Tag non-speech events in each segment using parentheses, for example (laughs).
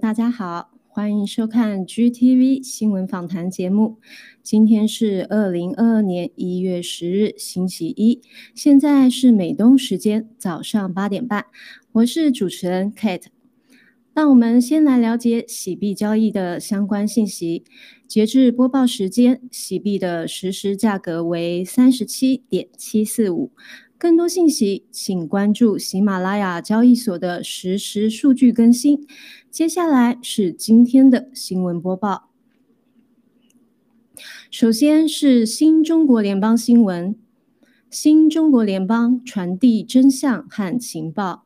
大家好，欢迎收看 GTV 新闻访谈节目。今天是二零二二年一月十日，星期一，现在是美东时间早上八点半，我是主持人 Kate。那我们先来了解洗币交易的相关信息。截至播报时间，洗币的实时价格为三十七点七四五。更多信息，请关注喜马拉雅交易所的实时数据更新。接下来是今天的新闻播报。首先是新中国联邦新闻，新中国联邦传递真相和情报。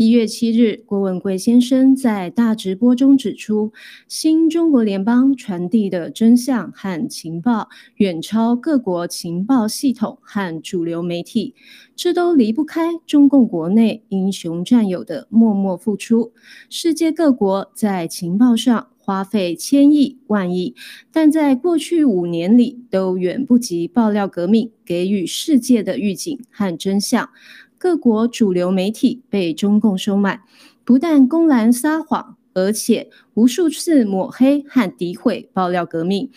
一月七日，郭文贵先生在大直播中指出，新中国联邦传递的真相和情报远超各国情报系统和主流媒体，这都离不开中共国内英雄战友的默默付出。世界各国在情报上花费千亿万亿，但在过去五年里，都远不及爆料革命给予世界的预警和真相。各国主流媒体被中共收买，不但公然撒谎，而且无数次抹黑和诋毁爆料革命。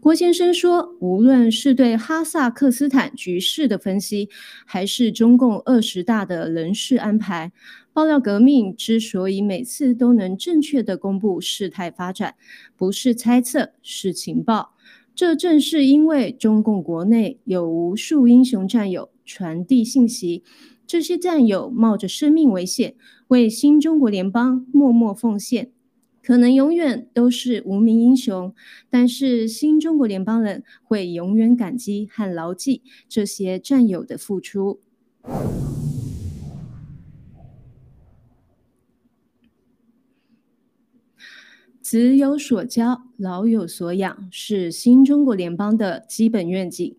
郭先生说，无论是对哈萨克斯坦局势的分析，还是中共二十大的人事安排，爆料革命之所以每次都能正确的公布事态发展，不是猜测，是情报。这正是因为中共国内有无数英雄战友传递信息。这些战友冒着生命危险为新中国联邦默默奉献，可能永远都是无名英雄，但是新中国联邦人会永远感激和牢记这些战友的付出。子有所教，老有所养，是新中国联邦的基本愿景。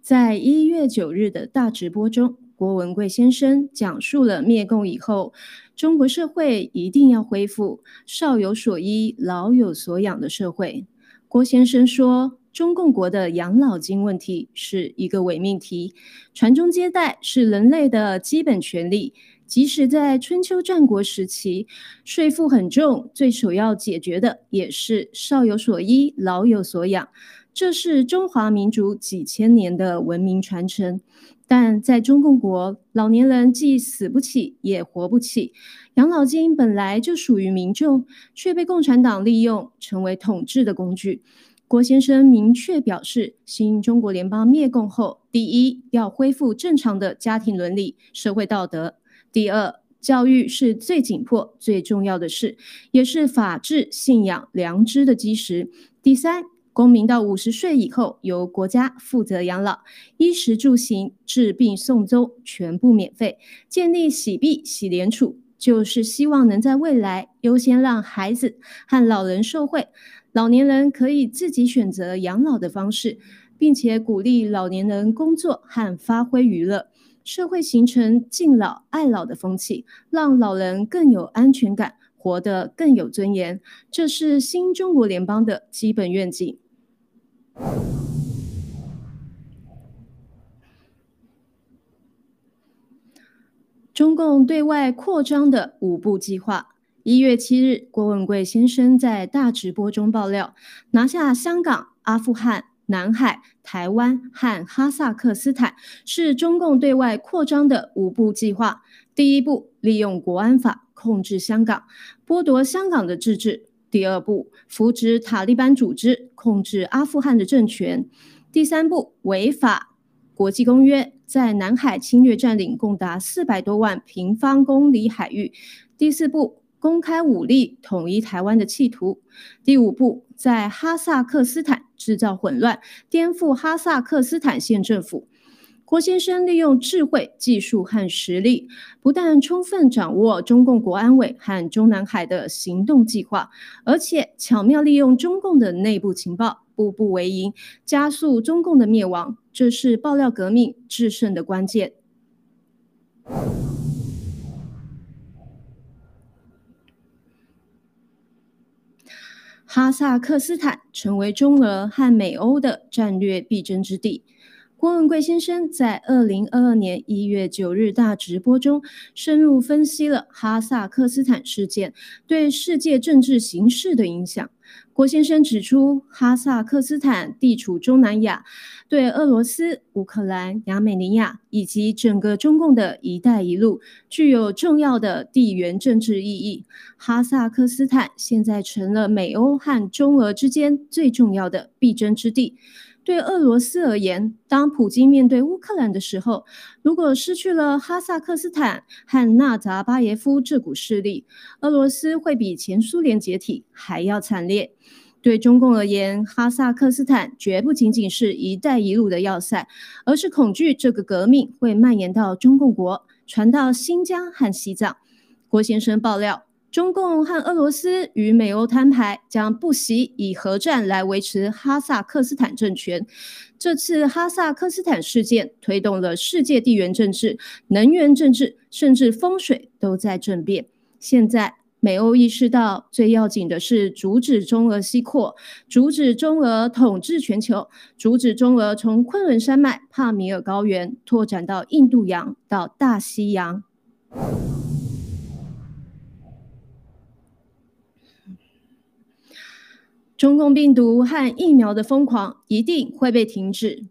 在一月九日的大直播中。郭文贵先生讲述了灭共以后，中国社会一定要恢复少有所依、老有所养的社会。郭先生说，中共国的养老金问题是一个伪命题，传宗接代是人类的基本权利。即使在春秋战国时期，税负很重，最首要解决的也是少有所依、老有所养。这是中华民族几千年的文明传承。但在中共国，老年人既死不起，也活不起。养老金本来就属于民众，却被共产党利用，成为统治的工具。郭先生明确表示，新中国联邦灭共后，第一要恢复正常的家庭伦理、社会道德；第二，教育是最紧迫、最重要的事，也是法治、信仰、良知的基石；第三。公民到五十岁以后，由国家负责养老，衣食住行、治病送终全部免费。建立洗币洗联储，就是希望能在未来优先让孩子和老人受惠，老年人可以自己选择养老的方式，并且鼓励老年人工作和发挥娱乐，社会形成敬老爱老的风气，让老人更有安全感，活得更有尊严。这是新中国联邦的基本愿景。中共对外扩张的五步计划。一月七日，郭文贵先生在大直播中爆料，拿下香港、阿富汗、南海、台湾和哈萨克斯坦是中共对外扩张的五步计划。第一步，利用国安法控制香港，剥夺香港的自治。第二步，扶植塔利班组织，控制阿富汗的政权；第三步，违法国际公约，在南海侵略占领共达四百多万平方公里海域；第四步，公开武力统一台湾的企图；第五步，在哈萨克斯坦制造混乱，颠覆哈萨克斯坦县政府。郭先生利用智慧、技术和实力，不但充分掌握中共国安委和中南海的行动计划，而且巧妙利用中共的内部情报，步步为营，加速中共的灭亡。这是爆料革命制胜的关键。哈萨克斯坦成为中俄和美欧的战略必争之地。郭文贵先生在二零二二年一月九日大直播中，深入分析了哈萨克斯坦事件对世界政治形势的影响。郭先生指出，哈萨克斯坦地处中南亚，对俄罗斯、乌克兰、亚美尼亚以及整个中共的一带一路具有重要的地缘政治意义。哈萨克斯坦现在成了美欧和中俄之间最重要的必争之地。对俄罗斯而言，当普京面对乌克兰的时候，如果失去了哈萨克斯坦和纳扎巴耶夫这股势力，俄罗斯会比前苏联解体还要惨烈。对中共而言，哈萨克斯坦绝不仅仅是一带一路的要塞，而是恐惧这个革命会蔓延到中共国，传到新疆和西藏。郭先生爆料。中共和俄罗斯与美欧摊牌，将不惜以核战来维持哈萨克斯坦政权。这次哈萨克斯坦事件推动了世界地缘政治、能源政治，甚至风水都在政变。现在美欧意识到，最要紧的是阻止中俄西扩，阻止中俄统治全球，阻止中俄从昆仑山脉、帕米尔高原拓展到印度洋到大西洋。中共病毒和疫苗的疯狂一定会被停止。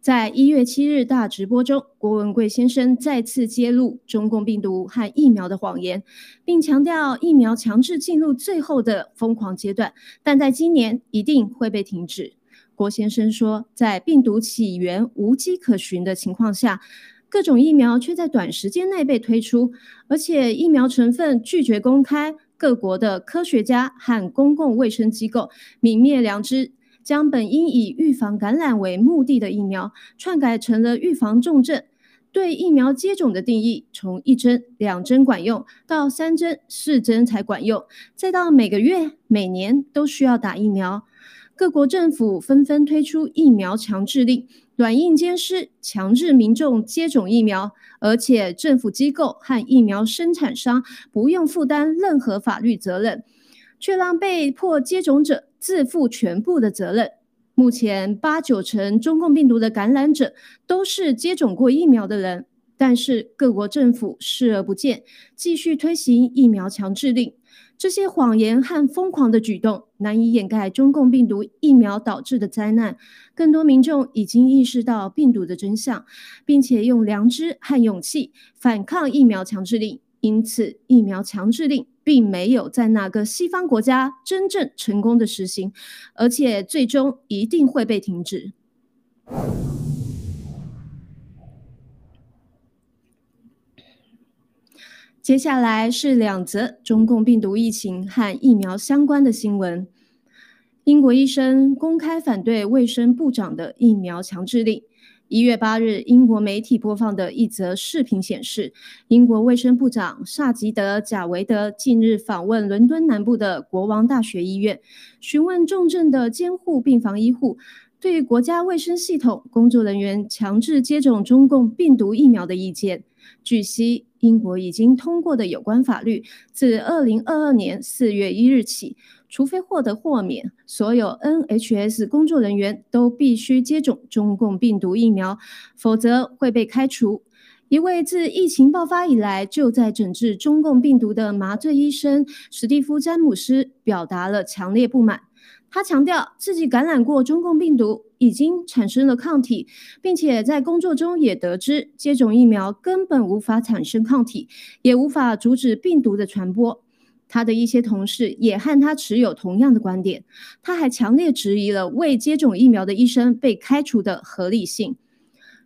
在一月七日大直播中，郭文贵先生再次揭露中共病毒和疫苗的谎言，并强调疫苗强制进入最后的疯狂阶段，但在今年一定会被停止。郭先生说，在病毒起源无迹可寻的情况下，各种疫苗却在短时间内被推出，而且疫苗成分拒绝公开。各国的科学家和公共卫生机构泯灭良知，将本应以预防感染为目的的疫苗篡改成了预防重症。对疫苗接种的定义，从一针、两针管用，到三针、四针才管用，再到每个月、每年都需要打疫苗。各国政府纷纷推出疫苗强制令。软硬兼施，强制民众接种疫苗，而且政府机构和疫苗生产商不用负担任何法律责任，却让被迫接种者自负全部的责任。目前八九成中共病毒的感染者都是接种过疫苗的人，但是各国政府视而不见，继续推行疫苗强制令。这些谎言和疯狂的举动难以掩盖中共病毒疫苗导致的灾难。更多民众已经意识到病毒的真相，并且用良知和勇气反抗疫苗强制令。因此，疫苗强制令并没有在哪个西方国家真正成功的实行，而且最终一定会被停止。接下来是两则中共病毒疫情和疫苗相关的新闻。英国医生公开反对卫生部长的疫苗强制令。一月八日，英国媒体播放的一则视频显示，英国卫生部长萨吉德·贾维德近日访问伦敦南部的国王大学医院，询问重症的监护病房医护对国家卫生系统工作人员强制接种中共病毒疫苗的意见。据悉，英国已经通过的有关法律，自二零二二年四月一日起，除非获得豁免，所有 NHS 工作人员都必须接种中共病毒疫苗，否则会被开除。一位自疫情爆发以来就在诊治中共病毒的麻醉医生史蒂夫·詹姆斯表达了强烈不满。他强调自己感染过中共病毒，已经产生了抗体，并且在工作中也得知接种疫苗根本无法产生抗体，也无法阻止病毒的传播。他的一些同事也和他持有同样的观点。他还强烈质疑了未接种疫苗的医生被开除的合理性。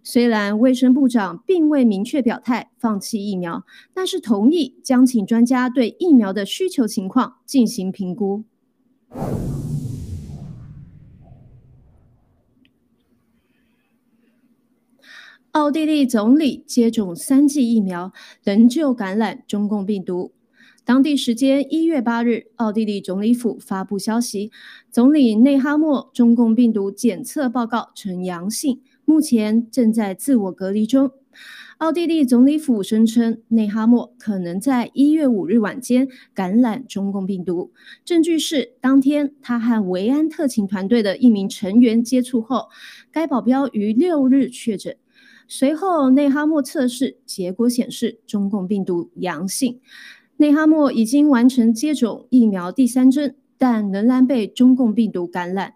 虽然卫生部长并未明确表态放弃疫苗，但是同意将请专家对疫苗的需求情况进行评估。奥地利总理接种三剂疫苗，仍旧感染中共病毒。当地时间一月八日，奥地利总理府发布消息，总理内哈默中共病毒检测报告呈阳性，目前正在自我隔离中。奥地利总理府声称，内哈默可能在一月五日晚间感染中共病毒。证据是，当天他和维安特勤团队的一名成员接触后，该保镖于六日确诊。随后，内哈默测试结果显示中共病毒阳性。内哈默已经完成接种疫苗第三针，但仍然被中共病毒感染。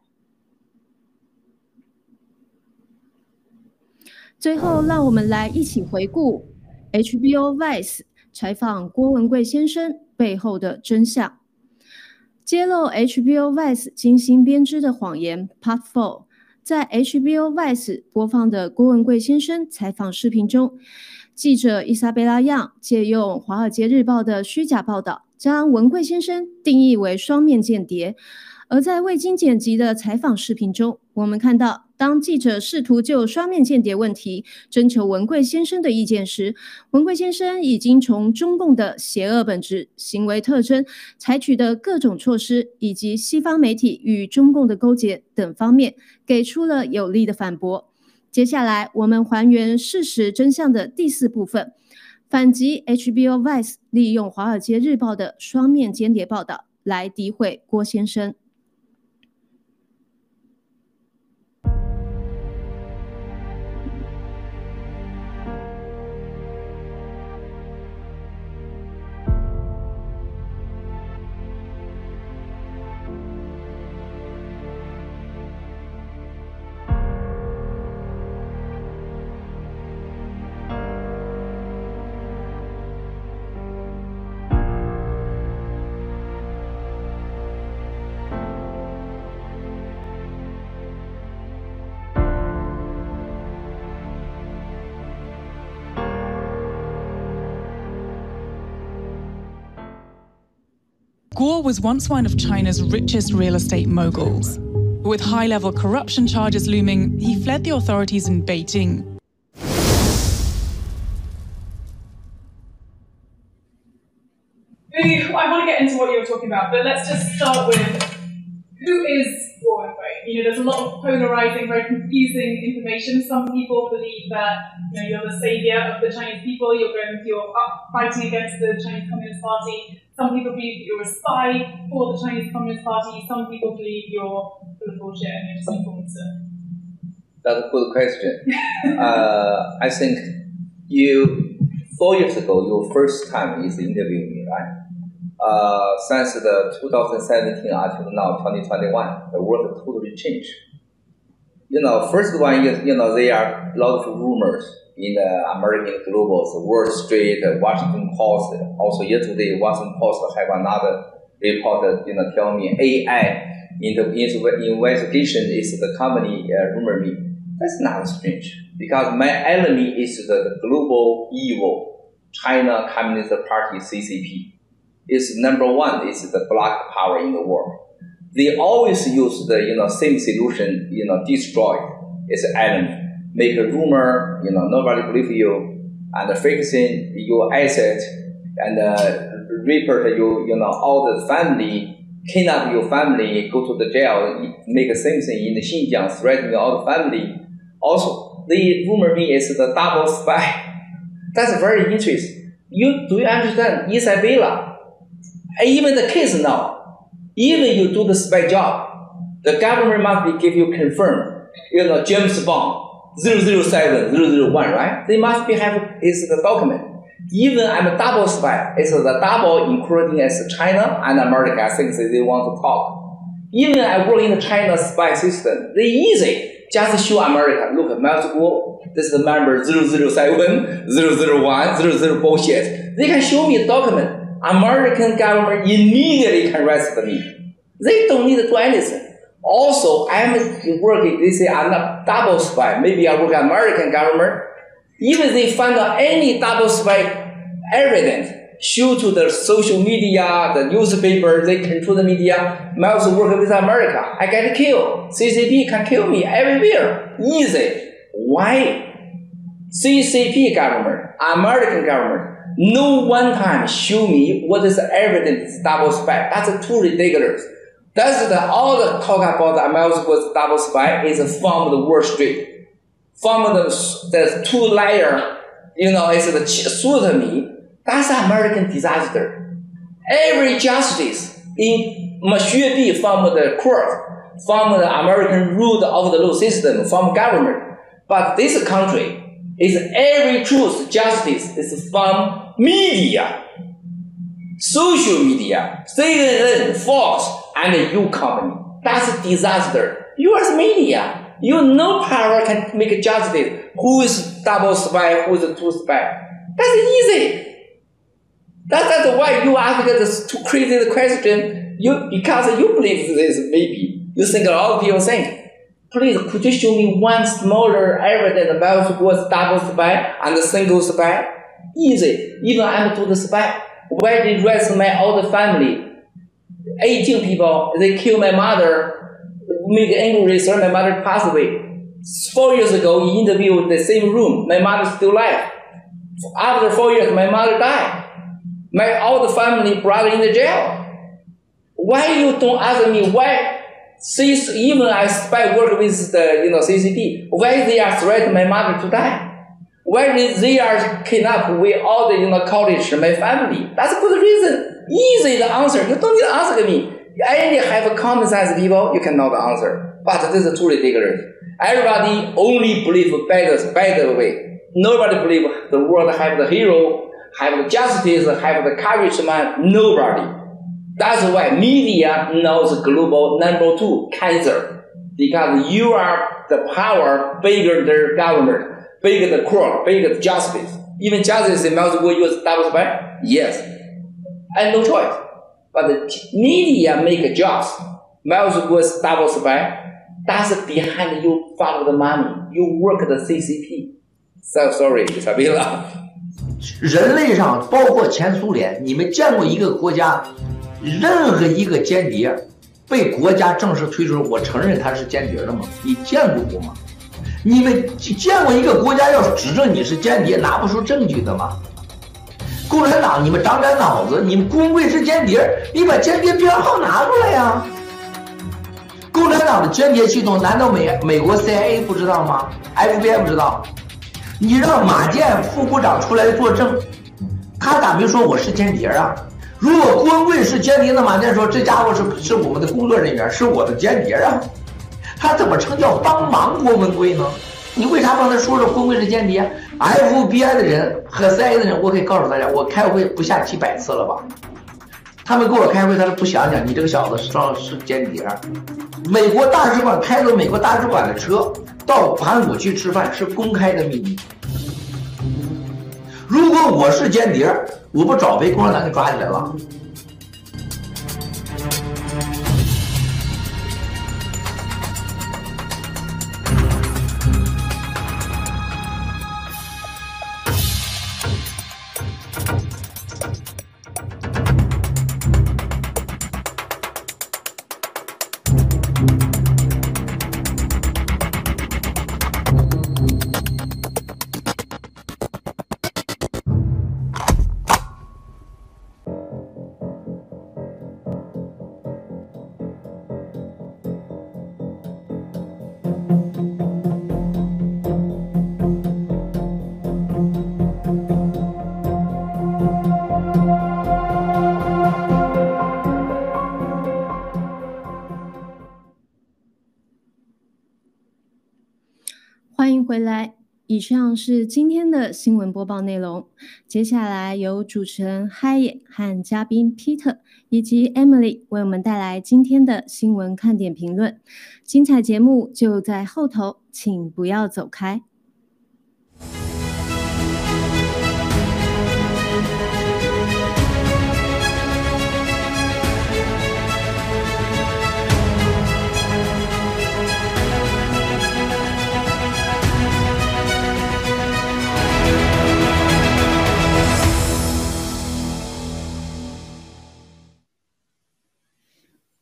最后，让我们来一起回顾 HBO Vice 采访郭文贵先生背后的真相，揭露 HBO Vice 精心编织的谎言。Part Four，在 HBO Vice 播放的郭文贵先生采访视频中，记者伊莎贝拉·样借用《华尔街日报》的虚假报道，将文贵先生定义为双面间谍。而在未经剪辑的采访视频中，我们看到，当记者试图就双面间谍问题征求文贵先生的意见时，文贵先生已经从中共的邪恶本质、行为特征、采取的各种措施，以及西方媒体与中共的勾结等方面，给出了有力的反驳。接下来，我们还原事实真相的第四部分，反击 HBO Vice 利用《华尔街日报》的双面间谍报道来诋毁郭先生。Guo was once one of China's richest real estate moguls. With high level corruption charges looming, he fled the authorities in Beijing. I want to get into what you were talking about, but let's just start with who is you know, there's a lot of polarizing, very confusing information. Some people believe that you know, you're the savior of the Chinese people, you're going, you're up fighting against the Chinese Communist Party. Some people believe that you're a spy for the Chinese Communist Party. Some people believe you're full of bullshit and you're just an influencer. That's a good question. uh, I think you four years ago, your first time is interviewing me, right? uh, since the 2017 until now 2021, the world totally changed. You know, first one is, you know, there are a lot of rumors in the American Globals, Wall Street, Washington Post. Also yesterday, Washington Post have another report, you know, tell me AI in the investigation is the company uh, rumor me. That's not strange because my enemy is the global evil China Communist Party CCP is number one is the black power in the world. They always use the you know same solution, you know, destroy its enemy, make a rumor, you know, nobody believe you, and fixing your asset, and uh, report you, you know, all the family, kidnap your family, go to the jail, make the same thing in the Xinjiang, threatening all the family. Also, the rumor me is the double spy. (laughs) That's very interesting. You do you understand Isabella? even the case now, even you do the spy job, the government must be give you confirm, you know, James Bond, 007, 001, right? They must be have is the document. Even I'm a double spy. It's the double including as China and America. I think they want to talk. Even I work in the China spy system. They easy. Just show America. Look, Guo, this is the member 007, 001, 00 bullshit. They can show me a document. American government immediately can arrest me. They don't need to do anything. Also, I'm working, they say I'm not double spy. Maybe I work American government. Even they find out any double spy evidence, show to the social media, the newspaper, they control the media. Miles work with America. I get killed. CCP can kill me everywhere. Easy. Why? CCP government, American government, no one time show me what is the evidence double spy. That's too ridiculous. That's the all the talk about the American double spy is from the Wall Street, from the the two layer you know, it's the me. That's American disaster. Every justice in should from the court, from the American rule of the law system, from government. But this country is every truth justice is from media, social media, CNN, Fox, and you company. That's a disaster. U.S. media, you no power can make justice. Who is double spy? Who is two spy? That's easy. That, that's why you ask this too crazy question. You because you believe this maybe you think a lot of people think. Please, could you show me one smaller evidence about was double spy and single spy? Easy. Even I'm to the spy. Where did rest my old family? 18 people, they kill my mother, make angry, so my mother passed away. Four years ago, he interviewed the same room. My mother still alive. After four years, my mother died. My old family brother in the jail. Why you don't ask me why? Since even I spy work with the you know CCP, why they are threatening my mother to die? Why they are kidnapped we all in the college, my family? That's a good reason. Easy the answer. You don't need to ask me. Any have a common sense people, you cannot answer. But this is too ridiculous. Everybody only believe better, better way. Nobody believe the world have the hero, have the justice, have the courage man. Nobody. That's why media knows global number two cancer because you are the power bigger than government, bigger the court, bigger the justice. Even justice must go use double spy. Yes, and no choice. But the media make jobs. Miles was double spy. That's behind you follow the money. You work the CCP. So sorry, Isabella. (laughs) 人类上，包括前苏联，你们见过一个国家，任何一个间谍被国家正式推出，我承认他是间谍的吗？你见过过吗？ 你们见过一个国家要指证你是间谍，拿不出证据的吗？共产党，你们长点脑子！你们工会是间谍，你把间谍编号拿出来呀！共产党的间谍系统，难道美美国 CIA 不知道吗？FBI 不知道？你让马建副部长出来作证，他咋没说我是间谍啊？如果郭文贵是间谍，那马建说这家伙是是我们的工作人员，是我的间谍啊！他怎么称叫帮忙郭文贵呢？你为啥帮他说说郭文贵是间谍？FBI 的人和 CIA 的人，我可以告诉大家，我开会不下几百次了吧？他们跟我开会，他说不想想，你这个小子是是间谍。美国大使馆开着美国大使馆的车到盘古去吃饭，是公开的秘密。如果我是间谍，我不早被共产党给抓起来了。回来，以上是今天的新闻播报内容。接下来由主持人嗨野和嘉宾 Peter 以及 Emily 为我们带来今天的新闻看点评论。精彩节目就在后头，请不要走开。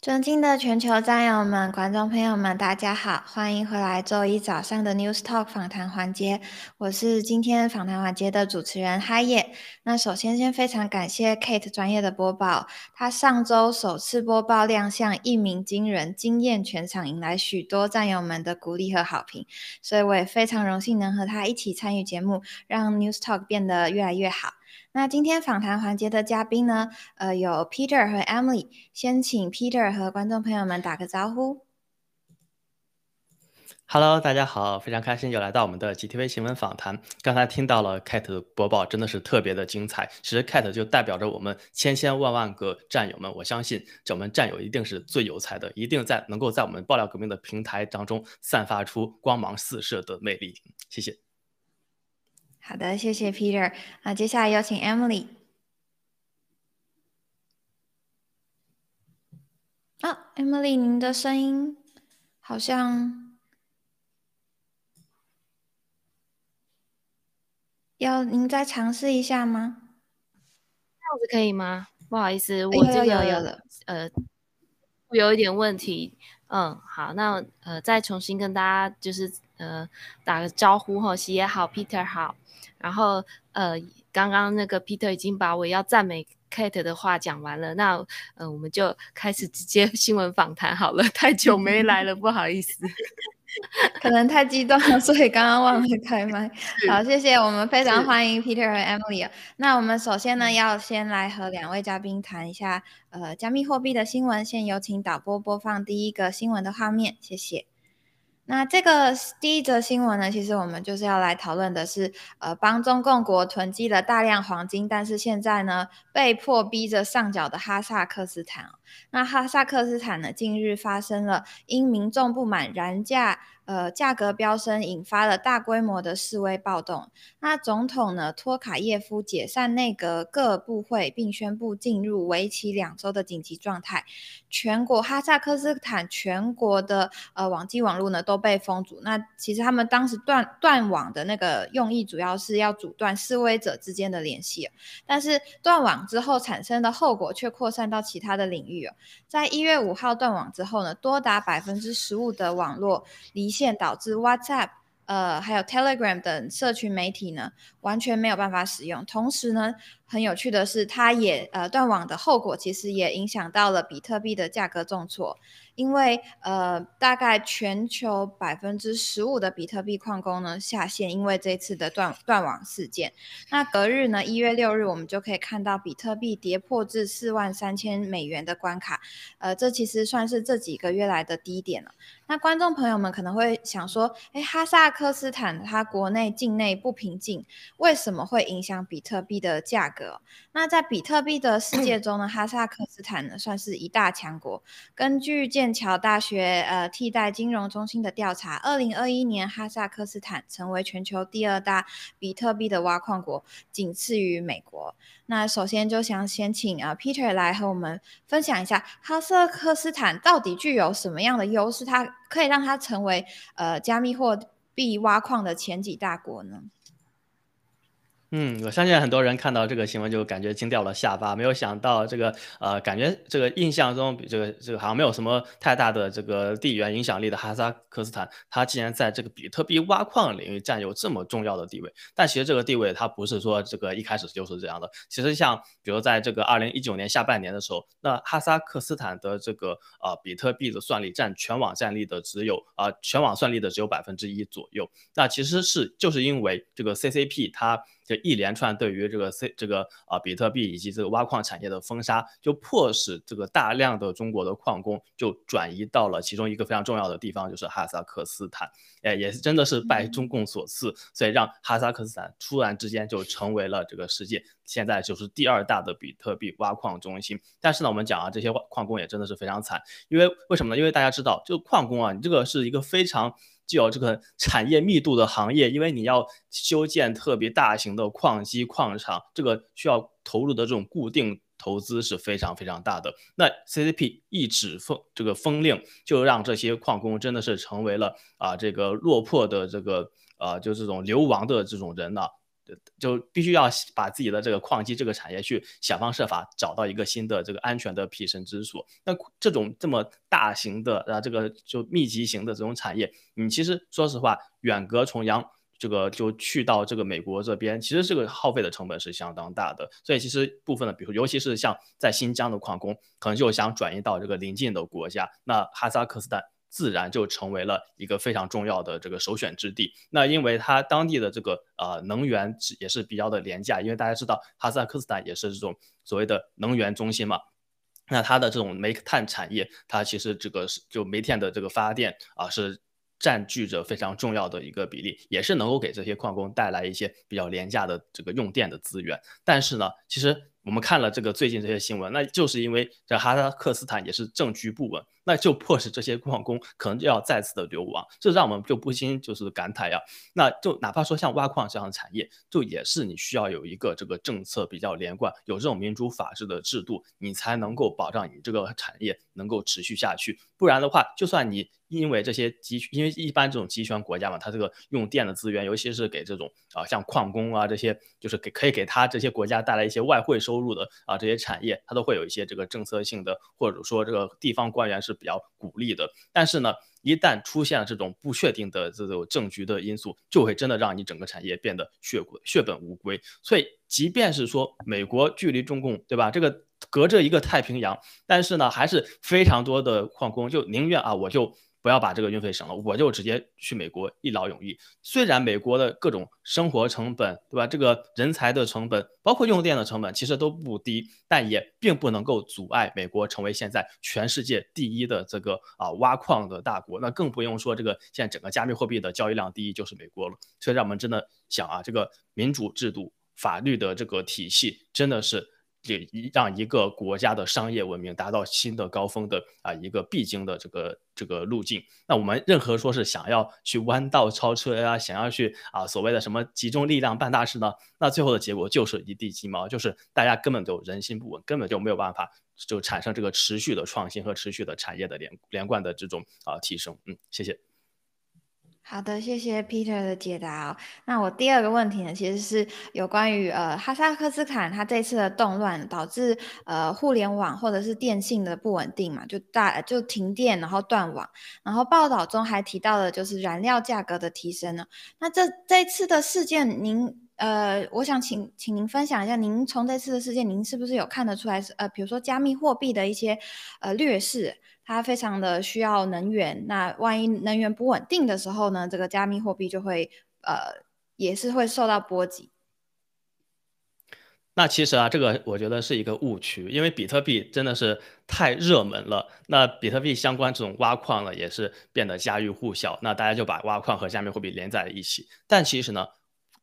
尊敬的全球战友们、观众朋友们，大家好，欢迎回来周一早上的 News Talk 访谈环节。我是今天访谈环节的主持人嗨叶。那首先先非常感谢 Kate 专业的播报，他上周首次播报亮相，一鸣惊人，惊艳全场，迎来许多战友们的鼓励和好评。所以我也非常荣幸能和他一起参与节目，让 News Talk 变得越来越好。那今天访谈环节的嘉宾呢？呃，有 Peter 和 Emily。先请 Peter 和观众朋友们打个招呼。Hello，大家好，非常开心又来到我们的 GTV 新闻访谈。刚才听到了 Kate 的播报，真的是特别的精彩。其实 Kate 就代表着我们千千万万个战友们，我相信这我们战友一定是最有才的，一定在能够在我们爆料革命的平台当中散发出光芒四射的魅力。谢谢。好的，谢谢 Peter。那，接下来有请 Emily。啊，Emily，您的声音好像要您再尝试一下吗？这样子可以吗？不好意思，我这个呃有一点问题。嗯，好，那呃再重新跟大家就是呃打个招呼哈，喜也好，Peter 好。然后，呃，刚刚那个 Peter 已经把我要赞美 Kate 的话讲完了，那，呃，我们就开始直接 (laughs) 新闻访谈好了。太久没来了，不好意思，(laughs) 可能太激动了，所以刚刚忘了开麦。(laughs) 好，谢谢，我们非常欢迎 Peter 和 Emily。那我们首先呢，要先来和两位嘉宾谈一下，呃，加密货币的新闻。先有请导播播放第一个新闻的画面，谢谢。那这个第一则新闻呢，其实我们就是要来讨论的是，呃，帮中共国囤积了大量黄金，但是现在呢，被迫逼着上缴的哈萨克斯坦。那哈萨克斯坦呢，近日发生了因民众不满燃价。呃，价格飙升引发了大规模的示威暴动。那总统呢，托卡耶夫解散内阁各部会，并宣布进入为期两周的紧急状态。全国哈萨克斯坦全国的呃网际网络呢都被封阻。那其实他们当时断断网的那个用意，主要是要阻断示威者之间的联系。但是断网之后产生的后果却扩散到其他的领域。在一月五号断网之后呢，多达百分之十五的网络离。线导致 WhatsApp、呃，还有 Telegram 等社群媒体呢，完全没有办法使用。同时呢，很有趣的是，它也呃断网的后果，其实也影响到了比特币的价格重挫。因为呃，大概全球百分之十五的比特币矿工呢下线，因为这次的断断网事件。那隔日呢，一月六日，我们就可以看到比特币跌破至四万三千美元的关卡。呃，这其实算是这几个月来的低点了。那观众朋友们可能会想说，哎，哈萨克斯坦它国内境内不平静，为什么会影响比特币的价格？那在比特币的世界中呢，(clears throat) 哈萨克斯坦呢算是一大强国。根据剑桥大学呃替代金融中心的调查，二零二一年哈萨克斯坦成为全球第二大比特币的挖矿国，仅次于美国。那首先就想先请啊 Peter 来和我们分享一下哈萨克斯坦到底具有什么样的优势，它可以让它成为呃加密货币挖矿的前几大国呢？嗯，我相信很多人看到这个新闻就感觉惊掉了下巴，没有想到这个呃，感觉这个印象中比这个这个好像没有什么太大的这个地缘影响力的哈萨克斯坦，它竟然在这个比特币挖矿领域占有这么重要的地位。但其实这个地位它不是说这个一开始就是这样的。其实像比如在这个二零一九年下半年的时候，那哈萨克斯坦的这个呃比特币的算力占全网占力的只有啊全网算力的只有百分之一左右。那其实是就是因为这个 CCP 它。这一连串对于这个 C 这个啊比特币以及这个挖矿产业的封杀，就迫使这个大量的中国的矿工就转移到了其中一个非常重要的地方，就是哈萨克斯坦。哎，也是真的是拜中共所赐，所以让哈萨克斯坦突然之间就成为了这个世界现在就是第二大的比特币挖矿中心。但是呢，我们讲啊，这些矿工也真的是非常惨，因为为什么呢？因为大家知道，就矿工啊，你这个是一个非常。具有这个产业密度的行业，因为你要修建特别大型的矿机矿场，这个需要投入的这种固定投资是非常非常大的。那 CCP 一纸封这个封令，就让这些矿工真的是成为了啊这个落魄的这个啊就这种流亡的这种人呢。就必须要把自己的这个矿机这个产业去想方设法找到一个新的这个安全的庇身之所。那这种这么大型的啊，这个就密集型的这种产业，你其实说实话，远隔重洋，这个就去到这个美国这边，其实这个耗费的成本是相当大的。所以其实部分的，比如尤其是像在新疆的矿工，可能就想转移到这个邻近的国家，那哈萨克斯坦。自然就成为了一个非常重要的这个首选之地。那因为它当地的这个呃能源也是比较的廉价，因为大家知道哈萨克斯坦也是这种所谓的能源中心嘛。那它的这种煤炭产业，它其实这个是就煤炭的这个发电啊，是占据着非常重要的一个比例，也是能够给这些矿工带来一些比较廉价的这个用电的资源。但是呢，其实我们看了这个最近这些新闻，那就是因为这哈萨克斯坦也是政局不稳。那就迫使这些矿工可能就要再次的流亡，这让我们就不禁就是感慨呀。那就哪怕说像挖矿这样的产业，就也是你需要有一个这个政策比较连贯，有这种民主法治的制度，你才能够保障你这个产业能够持续下去。不然的话，就算你因为这些集，因为一般这种集权国家嘛，它这个用电的资源，尤其是给这种啊像矿工啊这些，就是给可以给他这些国家带来一些外汇收收入的啊这些产业，它都会有一些这个政策性的，或者说这个地方官员是。比较鼓励的，但是呢，一旦出现了这种不确定的这种政局的因素，就会真的让你整个产业变得血血本无归。所以，即便是说美国距离中共，对吧？这个隔着一个太平洋，但是呢，还是非常多的矿工就宁愿啊，我就。不要把这个运费省了，我就直接去美国一劳永逸。虽然美国的各种生活成本，对吧？这个人才的成本，包括用电的成本，其实都不低，但也并不能够阻碍美国成为现在全世界第一的这个啊挖矿的大国。那更不用说这个现在整个加密货币的交易量第一就是美国了。所以让我们真的想啊，这个民主制度、法律的这个体系，真的是。这让一个国家的商业文明达到新的高峰的啊一个必经的这个这个路径。那我们任何说是想要去弯道超车呀，想要去啊所谓的什么集中力量办大事呢？那最后的结果就是一地鸡毛，就是大家根本就人心不稳，根本就没有办法就产生这个持续的创新和持续的产业的连连贯的这种啊提升。嗯，谢谢。好的，谢谢 Peter 的解答哦。那我第二个问题呢，其实是有关于呃哈萨克斯坦它这次的动乱导致呃互联网或者是电信的不稳定嘛，就大就停电然后断网，然后报道中还提到了就是燃料价格的提升呢。那这这次的事件，您呃，我想请请您分享一下，您从这次的事件，您是不是有看得出来是呃，比如说加密货币的一些呃劣势？它非常的需要能源，那万一能源不稳定的时候呢，这个加密货币就会呃也是会受到波及。那其实啊，这个我觉得是一个误区，因为比特币真的是太热门了，那比特币相关这种挖矿呢也是变得家喻户晓，那大家就把挖矿和加密货币连在了一起，但其实呢。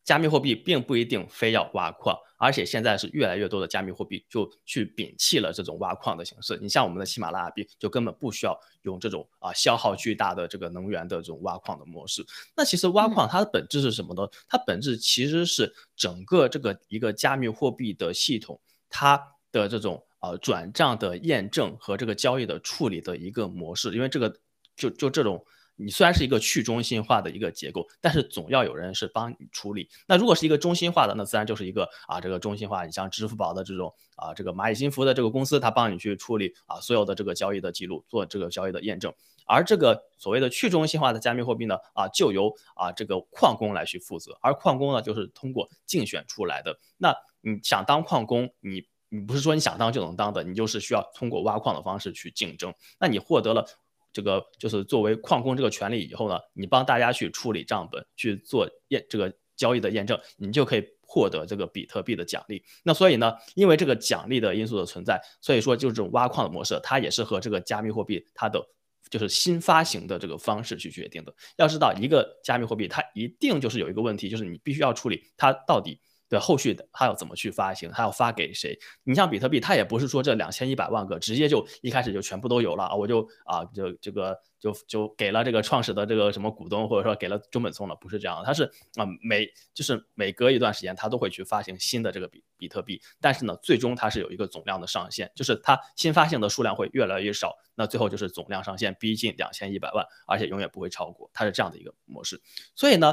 加密货币并不一定非要挖矿，而且现在是越来越多的加密货币就去摒弃了这种挖矿的形式。你像我们的喜马拉雅币，就根本不需要用这种啊消耗巨大的这个能源的这种挖矿的模式。那其实挖矿它的本质是什么呢？它本质其实是整个这个一个加密货币的系统，它的这种呃转账的验证和这个交易的处理的一个模式。因为这个就就这种。你虽然是一个去中心化的一个结构，但是总要有人是帮你处理。那如果是一个中心化的，那自然就是一个啊，这个中心化。你像支付宝的这种啊，这个蚂蚁金服的这个公司，它帮你去处理啊所有的这个交易的记录，做这个交易的验证。而这个所谓的去中心化的加密货币呢，啊，就由啊这个矿工来去负责。而矿工呢，就是通过竞选出来的。那你想当矿工，你你不是说你想当就能当的，你就是需要通过挖矿的方式去竞争。那你获得了。这个就是作为矿工这个权利以后呢，你帮大家去处理账本，去做验这个交易的验证，你就可以获得这个比特币的奖励。那所以呢，因为这个奖励的因素的存在，所以说就是这种挖矿的模式，它也是和这个加密货币它的就是新发行的这个方式去决定的。要知道，一个加密货币它一定就是有一个问题，就是你必须要处理它到底。对后续的他要怎么去发行，他要发给谁？你像比特币，它也不是说这两千一百万个直接就一开始就全部都有了啊，我就啊就这个就就给了这个创始的这个什么股东，或者说给了中本聪了，不是这样，它是啊每就是每隔一段时间，它都会去发行新的这个比比特币，但是呢，最终它是有一个总量的上限，就是它新发行的数量会越来越少，那最后就是总量上限逼近两千一百万，而且永远不会超过，它是这样的一个模式，所以呢。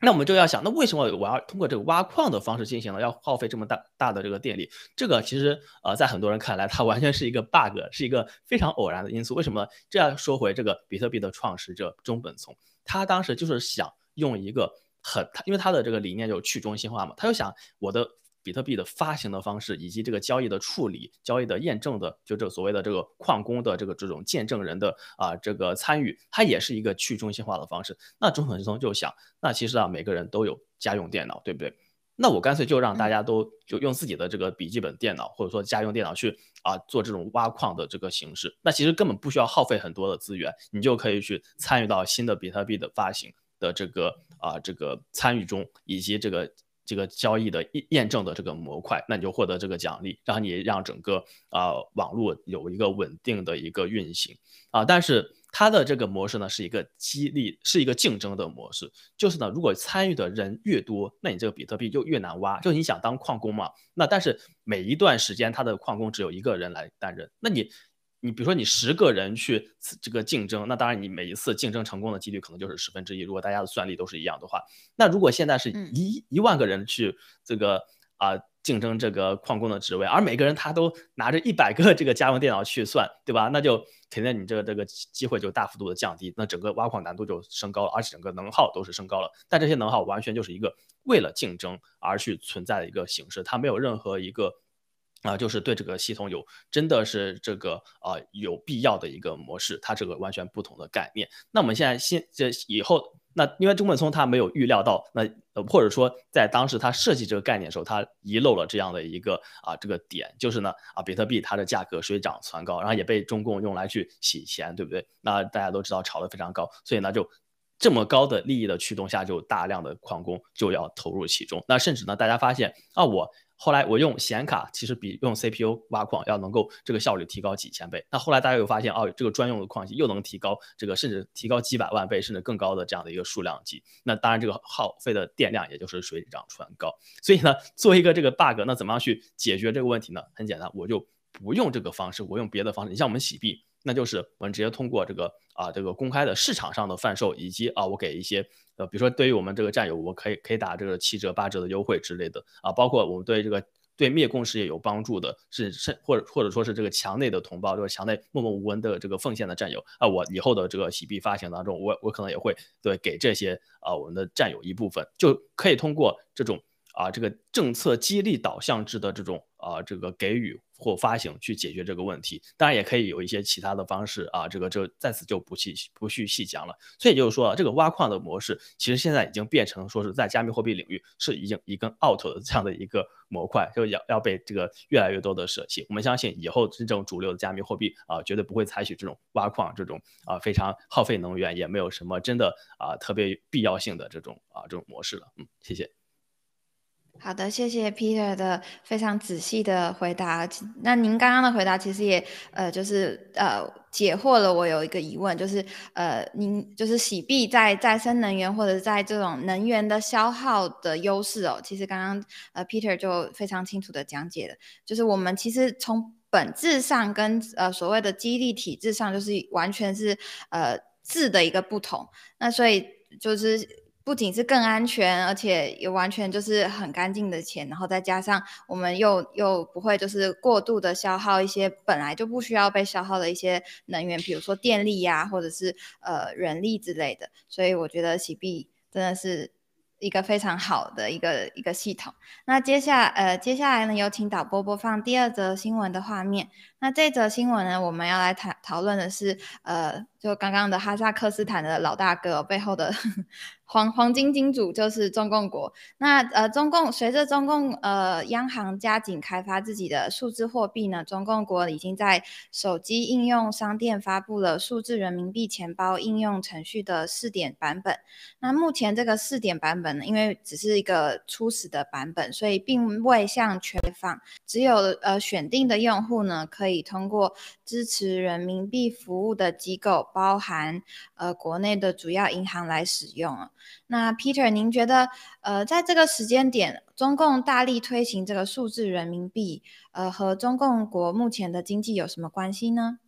那我们就要想，那为什么我要通过这个挖矿的方式进行呢？要耗费这么大大的这个电力？这个其实呃，在很多人看来，它完全是一个 bug，是一个非常偶然的因素。为什么？这样说回这个比特币的创始者中本聪，他当时就是想用一个很，因为他的这个理念就是去中心化嘛，他就想我的。比特币的发行的方式，以及这个交易的处理、交易的验证的，就这所谓的这个矿工的这个这种见证人的啊这个参与，它也是一个去中心化的方式。那中本聪就想，那其实啊每个人都有家用电脑，对不对？那我干脆就让大家都就用自己的这个笔记本电脑或者说家用电脑去啊做这种挖矿的这个形式。那其实根本不需要耗费很多的资源，你就可以去参与到新的比特币的发行的这个啊这个参与中，以及这个。这个交易的验验证的这个模块，那你就获得这个奖励，然后你让整个啊网络有一个稳定的一个运行啊。但是它的这个模式呢，是一个激励，是一个竞争的模式。就是呢，如果参与的人越多，那你这个比特币就越难挖。就你想当矿工嘛，那但是每一段时间，它的矿工只有一个人来担任，那你。你比如说，你十个人去这个竞争，那当然你每一次竞争成功的几率可能就是十分之一。如果大家的算力都是一样的话，那如果现在是一一万个人去这个啊竞争这个矿工的职位，而每个人他都拿着一百个这个家用电脑去算，对吧？那就肯定你这个这个机会就大幅度的降低，那整个挖矿难度就升高了，而且整个能耗都是升高了。但这些能耗完全就是一个为了竞争而去存在的一个形式，它没有任何一个。啊，就是对这个系统有真的是这个啊有必要的一个模式，它这个完全不同的概念。那我们现在现这以后，那因为中本聪他没有预料到，那或者说在当时他设计这个概念的时候，他遗漏了这样的一个啊这个点，就是呢啊比特币它的价格水涨船高，然后也被中共用来去洗钱，对不对？那大家都知道炒得非常高，所以呢就这么高的利益的驱动下，就大量的矿工就要投入其中。那甚至呢大家发现啊我。后来我用显卡，其实比用 CPU 挖矿要能够这个效率提高几千倍。那后来大家又发现，哦，这个专用的矿机又能提高这个，甚至提高几百万倍，甚至更高的这样的一个数量级。那当然，这个耗费的电量也就是水涨船高。所以呢，做一个这个 bug，那怎么样去解决这个问题呢？很简单，我就不用这个方式，我用别的方式。你像我们洗币，那就是我们直接通过这个啊这个公开的市场上的贩售，以及啊我给一些。呃，比如说对于我们这个战友，我可以可以打这个七折八折的优惠之类的啊，包括我们对这个对灭共事业有帮助的，是是或者或者说是这个墙内的同胞，就是墙内默默无闻的这个奉献的战友啊，我以后的这个洗币发行当中，我我可能也会对给这些啊我们的战友一部分，就可以通过这种啊这个政策激励导向制的这种啊这个给予。或发行去解决这个问题，当然也可以有一些其他的方式啊，这个就在此就不细不去细讲了。所以就是说，这个挖矿的模式其实现在已经变成说是在加密货币领域是已经一根 out 的这样的一个模块，就要要被这个越来越多的舍弃。我们相信以后真正主流的加密货币啊，绝对不会采取这种挖矿这种啊非常耗费能源，也没有什么真的啊特别必要性的这种啊这种模式了。嗯，谢谢。好的，谢谢 Peter 的非常仔细的回答。那您刚刚的回答其实也呃，就是呃，解惑了我有一个疑问，就是呃，您就是洗币在再生能源或者在这种能源的消耗的优势哦。其实刚刚呃 Peter 就非常清楚的讲解了，就是我们其实从本质上跟呃所谓的激励体制上，就是完全是呃质的一个不同。那所以就是。不仅是更安全，而且也完全就是很干净的钱，然后再加上我们又又不会就是过度的消耗一些本来就不需要被消耗的一些能源，比如说电力呀，或者是呃人力之类的。所以我觉得洗币真的是一个非常好的一个一个系统。那接下呃接下来呢，有请导播播放第二则新闻的画面。那这则新闻呢，我们要来谈讨论的是呃，就刚刚的哈萨克斯坦的老大哥背后的。黄黄金金主就是中共国。那呃，中共随着中共呃央行加紧开发自己的数字货币呢，中共国已经在手机应用商店发布了数字人民币钱包应用程序的试点版本。那目前这个试点版本呢，因为只是一个初始的版本，所以并未向全放，只有呃选定的用户呢，可以可以通过支持人民币服务的机构，包含呃国内的主要银行来使用。那 Peter，您觉得，呃，在这个时间点，中共大力推行这个数字人民币，呃，和中共国目前的经济有什么关系呢？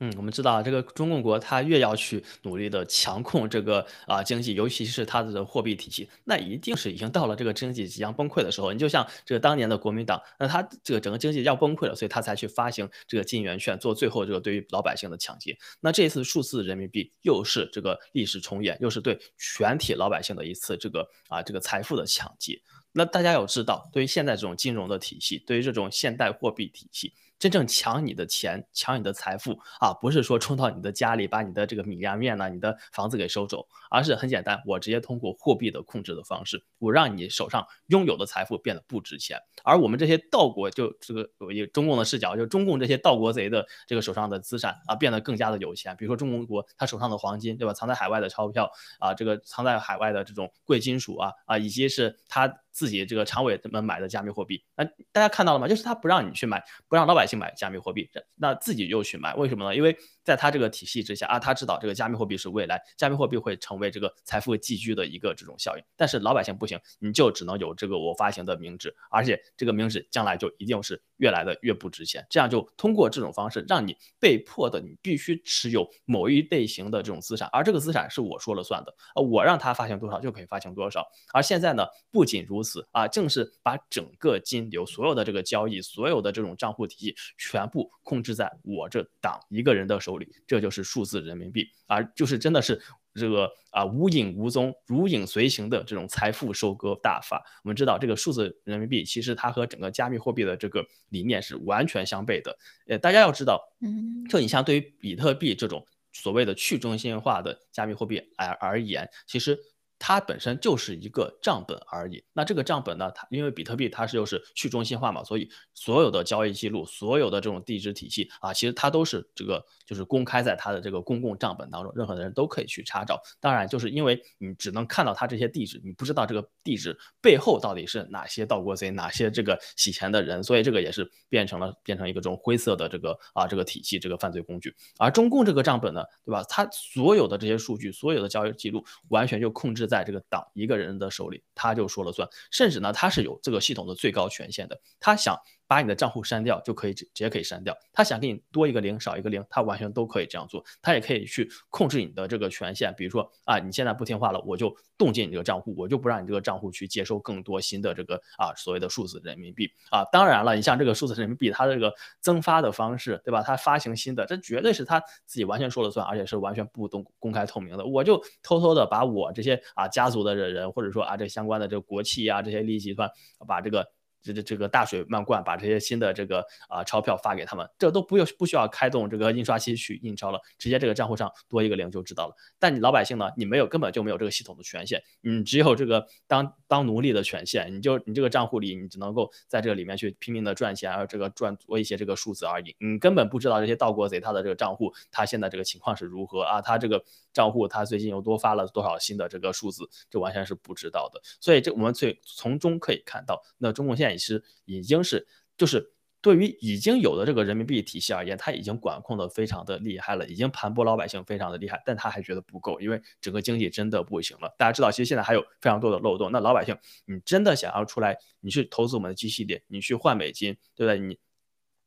嗯，我们知道这个中共国，它越要去努力的强控这个啊经济，尤其是它的货币体系，那一定是已经到了这个经济即将崩溃的时候。你就像这个当年的国民党，那它这个整个经济要崩溃了，所以它才去发行这个金圆券，做最后这个对于老百姓的抢劫。那这一次数字人民币又是这个历史重演，又是对全体老百姓的一次这个啊这个财富的抢劫。那大家要知道，对于现在这种金融的体系，对于这种现代货币体系。真正抢你的钱、抢你的财富啊，不是说冲到你的家里把你的这个米呀面呢、你的房子给收走，而是很简单，我直接通过货币的控制的方式，我让你手上拥有的财富变得不值钱。而我们这些盗国，就这个以中共的视角，就中共这些盗国贼的这个手上的资产啊，变得更加的有钱。比如说中国他手上的黄金，对吧？藏在海外的钞票啊，这个藏在海外的这种贵金属啊啊，以及是他。自己这个常委们买的加密货币，那大家看到了吗？就是他不让你去买，不让老百姓买加密货币，那自己又去买，为什么呢？因为在他这个体系之下啊，他知道这个加密货币是未来，加密货币会成为这个财富寄居的一个这种效应。但是老百姓不行，你就只能有这个我发行的名纸，而且这个名纸将来就一定是越来的越不值钱。这样就通过这种方式，让你被迫的你必须持有某一类型的这种资产，而这个资产是我说了算的，呃，我让他发行多少就可以发行多少。而现在呢，不仅如此。啊，正是把整个金流、所有的这个交易、所有的这种账户体系，全部控制在我这党一个人的手里，这就是数字人民币，而就是真的是这个啊无影无踪、如影随形的这种财富收割大法。我们知道，这个数字人民币其实它和整个加密货币的这个理念是完全相悖的。呃，大家要知道，嗯，就你像对于比特币这种所谓的去中心化的加密货币而而言，其实。它本身就是一个账本而已。那这个账本呢？它因为比特币它是又是去中心化嘛，所以所有的交易记录、所有的这种地址体系啊，其实它都是这个就是公开在它的这个公共账本当中，任何的人都可以去查找。当然，就是因为你只能看到它这些地址，你不知道这个地址背后到底是哪些盗国贼、哪些这个洗钱的人，所以这个也是变成了变成一个这种灰色的这个啊这个体系、这个犯罪工具。而中共这个账本呢，对吧？它所有的这些数据、所有的交易记录，完全就控制。在这个党一个人的手里，他就说了算，甚至呢，他是有这个系统的最高权限的，他想。把你的账户删掉就可以直直接可以删掉，他想给你多一个零少一个零，他完全都可以这样做。他也可以去控制你的这个权限，比如说啊，你现在不听话了，我就冻结你这个账户，我就不让你这个账户去接收更多新的这个啊所谓的数字人民币啊。当然了，你像这个数字人民币，它的这个增发的方式，对吧？它发行新的，这绝对是他自己完全说了算，而且是完全不公公开透明的。我就偷偷的把我这些啊家族的人，或者说啊这相关的这个国企啊这些利益集团，把这个。这这这个大水漫灌，把这些新的这个啊钞票发给他们，这都不用不需要开动这个印刷机去印钞了，直接这个账户上多一个零就知道了。但你老百姓呢，你没有根本就没有这个系统的权限，你只有这个当当奴隶的权限，你就你这个账户里你只能够在这里面去拼命的赚钱，而这个赚多一些这个数字而已，你根本不知道这些盗国贼他的这个账户他现在这个情况是如何啊，他这个账户他最近又多发了多少新的这个数字，这完全是不知道的。所以这我们最从中可以看到，那中共现在。其实已经是，就是对于已经有的这个人民币体系而言，它已经管控的非常的厉害了，已经盘剥老百姓非常的厉害，但他还觉得不够，因为整个经济真的不行了。大家知道，其实现在还有非常多的漏洞。那老百姓，你真的想要出来，你去投资我们的机器点，你去换美金，对不对？你。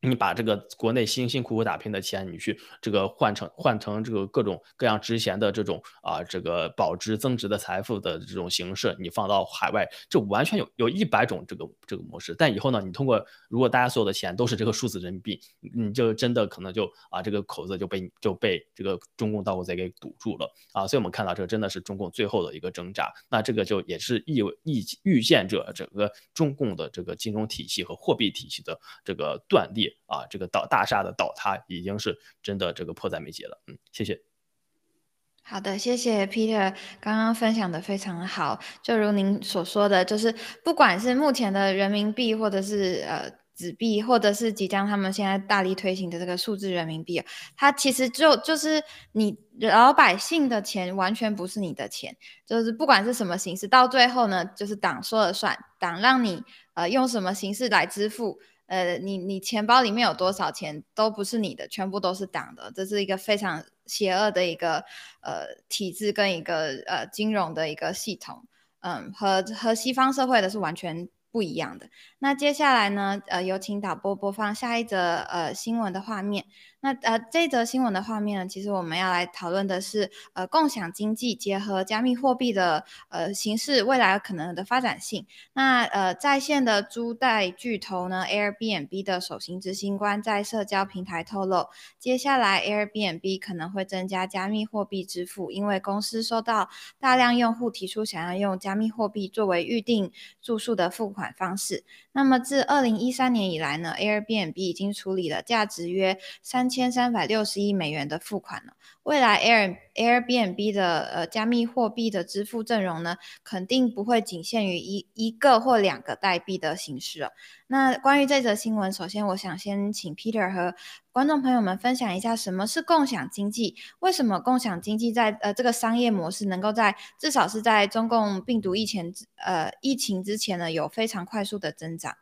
你把这个国内辛辛苦苦打拼的钱，你去这个换成换成这个各种各样值钱的这种啊，这个保值增值的财富的这种形式，你放到海外，这完全有有一百种这个这个模式。但以后呢，你通过如果大家所有的钱都是这个数字人民币，你就真的可能就啊这个口子就被就被这个中共盗国贼给堵住了啊。所以我们看到这个真的是中共最后的一个挣扎。那这个就也是意意预见着整个中共的这个金融体系和货币体系的这个断裂。啊，这个倒大厦的倒塌已经是真的这个迫在眉睫了。嗯，谢谢。好的，谢谢 Peter，刚刚分享的非常好。就如您所说的，就是不管是目前的人民币，或者是呃纸币，或者是即将他们现在大力推行的这个数字人民币，它其实就就是你老百姓的钱，完全不是你的钱。就是不管是什么形式，到最后呢，就是党说了算，党让你呃用什么形式来支付。呃，你你钱包里面有多少钱都不是你的，全部都是党的，这是一个非常邪恶的一个呃体制跟一个呃金融的一个系统，嗯，和和西方社会的是完全不一样的。那接下来呢，呃，有请导播播放下一则呃新闻的画面。那呃，这则新闻的画面呢，其实我们要来讨论的是呃，共享经济结合加密货币的呃形式未来可能的发展性。那呃，在线的租贷巨头呢，Airbnb 的首席执行官在社交平台透露，接下来 Airbnb 可能会增加加密货币支付，因为公司收到大量用户提出想要用加密货币作为预定住宿的付款方式。那么自二零一三年以来呢，Airbnb 已经处理了价值约三千三百六十亿美元的付款了。未来 Air Airbnb 的呃加密货币的支付阵容呢，肯定不会仅限于一一个或两个代币的形式了。那关于这则新闻，首先我想先请 Peter 和观众朋友们分享一下什么是共享经济，为什么共享经济在呃这个商业模式能够在至少是在中共病毒疫情呃疫情之前呢有非常快速的增长。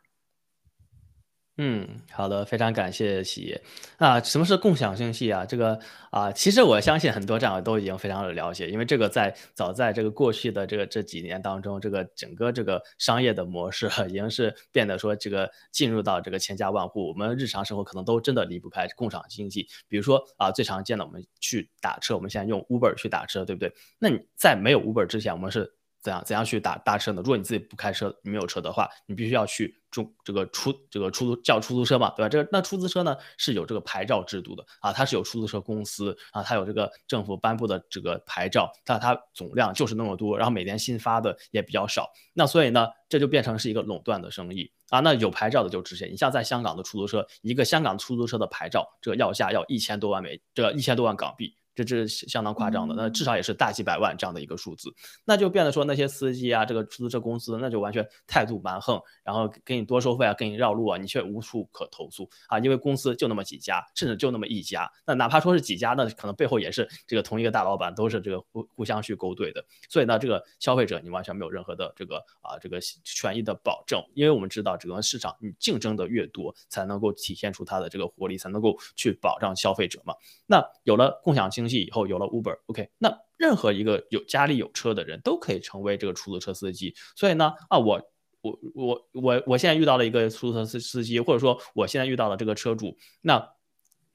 嗯，好的，非常感谢企业啊。什么是共享经济啊？这个啊，其实我相信很多战友都已经非常的了解，因为这个在早在这个过去的这个这几年当中，这个整个这个商业的模式已经是变得说这个进入到这个千家万户，我们日常生活可能都真的离不开共享经济。比如说啊，最常见的我们去打车，我们现在用 Uber 去打车，对不对？那你在没有 Uber 之前，我们是怎样怎样去打打车呢？如果你自己不开车，你没有车的话，你必须要去。中这个出这个出租叫出租车嘛，对吧？这个那出租车呢是有这个牌照制度的啊，它是有出租车公司啊，它有这个政府颁布的这个牌照，但它总量就是那么多，然后每年新发的也比较少，那所以呢，这就变成是一个垄断的生意啊。那有牌照的就值钱，你像在香港的出租车，一个香港出租车的牌照，这个要价要一千多万美，这个一千多万港币。这这是相当夸张的，那至少也是大几百万这样的一个数字，那就变得说那些司机啊，这个出租车公司那就完全态度蛮横，然后给你多收费啊，给你绕路啊，你却无处可投诉。啊，因为公司就那么几家，甚至就那么一家，那哪怕说是几家，那可能背后也是这个同一个大老板，都是这个互互相去勾兑的，所以呢，这个消费者你完全没有任何的这个啊这个权益的保证，因为我们知道整个市场你竞争的越多，才能够体现出它的这个活力，才能够去保障消费者嘛。那有了共享经济以后，有了 Uber，OK，那任何一个有家里有车的人都可以成为这个出租车司机。所以呢，啊，我我我我我现在遇到了一个出租车司司机，或者说我现在遇到了这个车主，那。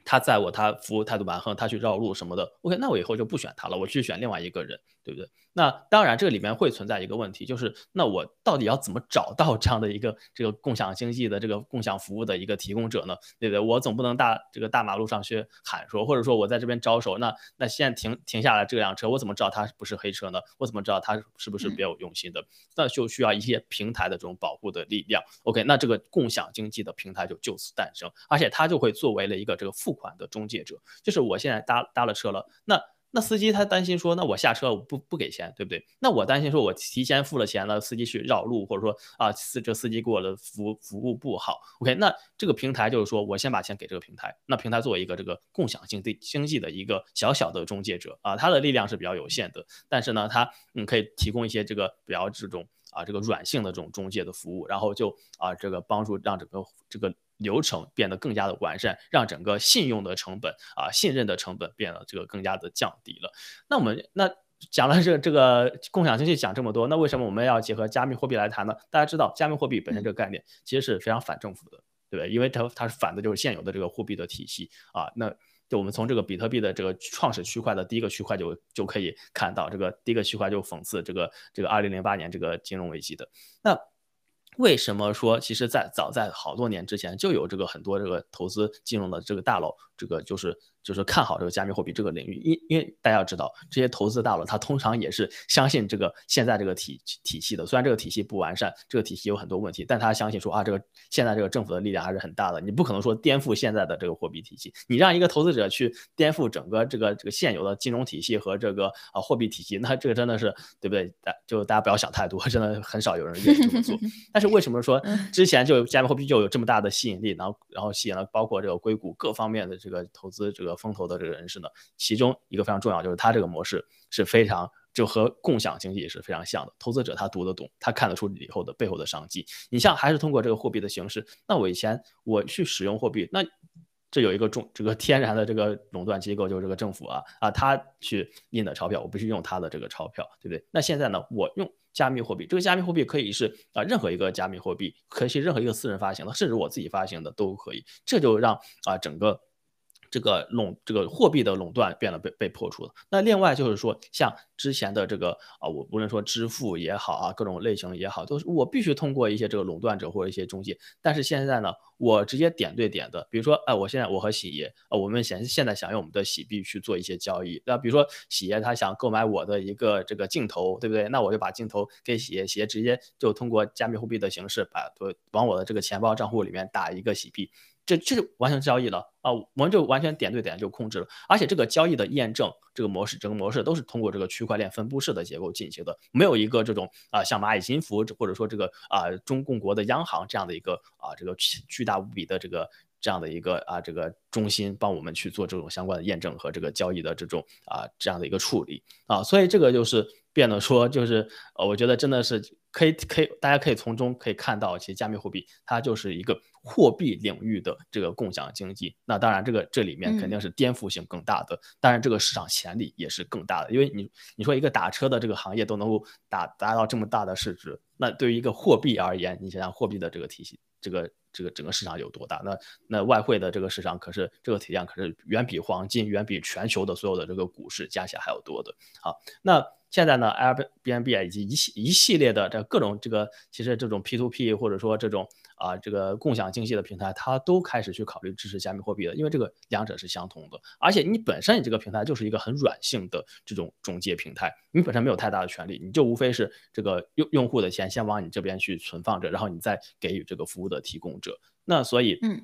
他在我，他服务态度蛮横，他去绕路什么的。OK，那我以后就不选他了，我去选另外一个人，对不对？那当然，这个里面会存在一个问题，就是那我到底要怎么找到这样的一个这个共享经济的这个共享服务的一个提供者呢？对不对？我总不能大这个大马路上去喊说，或者说我在这边招手，那那现在停停下来这辆车，我怎么知道它不是黑车呢？我怎么知道它是不是别有用心的？那就需要一些平台的这种保护的力量。OK，那这个共享经济的平台就就此诞生，而且它就会作为了一个这个付款的中介者，就是我现在搭搭了车了，那。那司机他担心说，那我下车我不不给钱，对不对？那我担心说，我提前付了钱了，司机去绕路，或者说啊，司这司机给我的服服务不好。OK，那这个平台就是说我先把钱给这个平台，那平台作为一个这个共享经济经济的一个小小的中介者啊，它的力量是比较有限的，但是呢，它嗯可以提供一些这个比较这种啊这个软性的这种中介的服务，然后就啊这个帮助让整个这个。流程变得更加的完善，让整个信用的成本啊，信任的成本变得这个更加的降低了。那我们那讲了这这个共享经济讲这么多，那为什么我们要结合加密货币来谈呢？大家知道，加密货币本身这个概念其实是非常反政府的，对不对？因为它它是反的就是现有的这个货币的体系啊。那就我们从这个比特币的这个创始区块的第一个区块就就可以看到，这个第一个区块就讽刺这个这个二零零八年这个金融危机的那。为什么说，其实，在早在好多年之前，就有这个很多这个投资金融的这个大佬，这个就是。就是看好这个加密货币这个领域，因因为大家要知道，这些投资大佬他通常也是相信这个现在这个体体系的。虽然这个体系不完善，这个体系有很多问题，但他相信说啊，这个现在这个政府的力量还是很大的。你不可能说颠覆现在的这个货币体系，你让一个投资者去颠覆整个这个这个现有的金融体系和这个啊货币体系，那这个真的是对不对？大就大家不要想太多，真的很少有人愿意这么做。但 (laughs) 是为什么说之前就加密货币就有这么大的吸引力，然后然后吸引了包括这个硅谷各方面的这个投资这个。风投的这个人士呢，其中一个非常重要，就是它这个模式是非常就和共享经济是非常像的。投资者他读得懂，他看得出以后的背后的商机。你像还是通过这个货币的形式，那我以前我去使用货币，那这有一个重这个天然的这个垄断机构，就是这个政府啊啊，他去印的钞票，我必须用他的这个钞票，对不对？那现在呢，我用加密货币，这个加密货币可以是啊任何一个加密货币，可以是任何一个私人发行的，甚至我自己发行的都可以。这就让啊整个。这个垄这个货币的垄断变得被被破除了。那另外就是说，像之前的这个啊，我无论说支付也好啊，各种类型也好，都是我必须通过一些这个垄断者或者一些中介。但是现在呢，我直接点对点的，比如说，哎，我现在我和喜爷，呃，我们现现在想用我们的喜币去做一些交易。那比如说喜爷他想购买我的一个这个镜头，对不对？那我就把镜头给喜爷，喜爷直接就通过加密货币的形式把往我的这个钱包账户里面打一个喜币。这这就完成交易了啊！我们就完全点对点就控制了，而且这个交易的验证这个模式，整个模式都是通过这个区块链分布式的结构进行的，没有一个这种啊像蚂蚁金服或者说这个啊中共国的央行这样的一个啊这个巨大无比的这个这样的一个啊这个中心帮我们去做这种相关的验证和这个交易的这种啊这样的一个处理啊，所以这个就是变得说就是呃，我觉得真的是。可以，可以，大家可以从中可以看到，其实加密货币它就是一个货币领域的这个共享经济。那当然，这个这里面肯定是颠覆性更大的，当然这个市场潜力也是更大的。因为你你说一个打车的这个行业都能够达达到这么大的市值，那对于一个货币而言，你想想货币的这个体系，这个这个整个市场有多大？那那外汇的这个市场可是这个体量可是远比黄金、远比全球的所有的这个股市加起来还要多的。好，那。现在呢，Airbnb 啊，以及一系一系列的这各种这个，其实这种 P2P 或者说这种啊这个共享经济的平台，它都开始去考虑支持加密货币了，因为这个两者是相同的。而且你本身你这个平台就是一个很软性的这种中介平台，你本身没有太大的权利，你就无非是这个用用户的钱先往你这边去存放着，然后你再给予这个服务的提供者。那所以，嗯。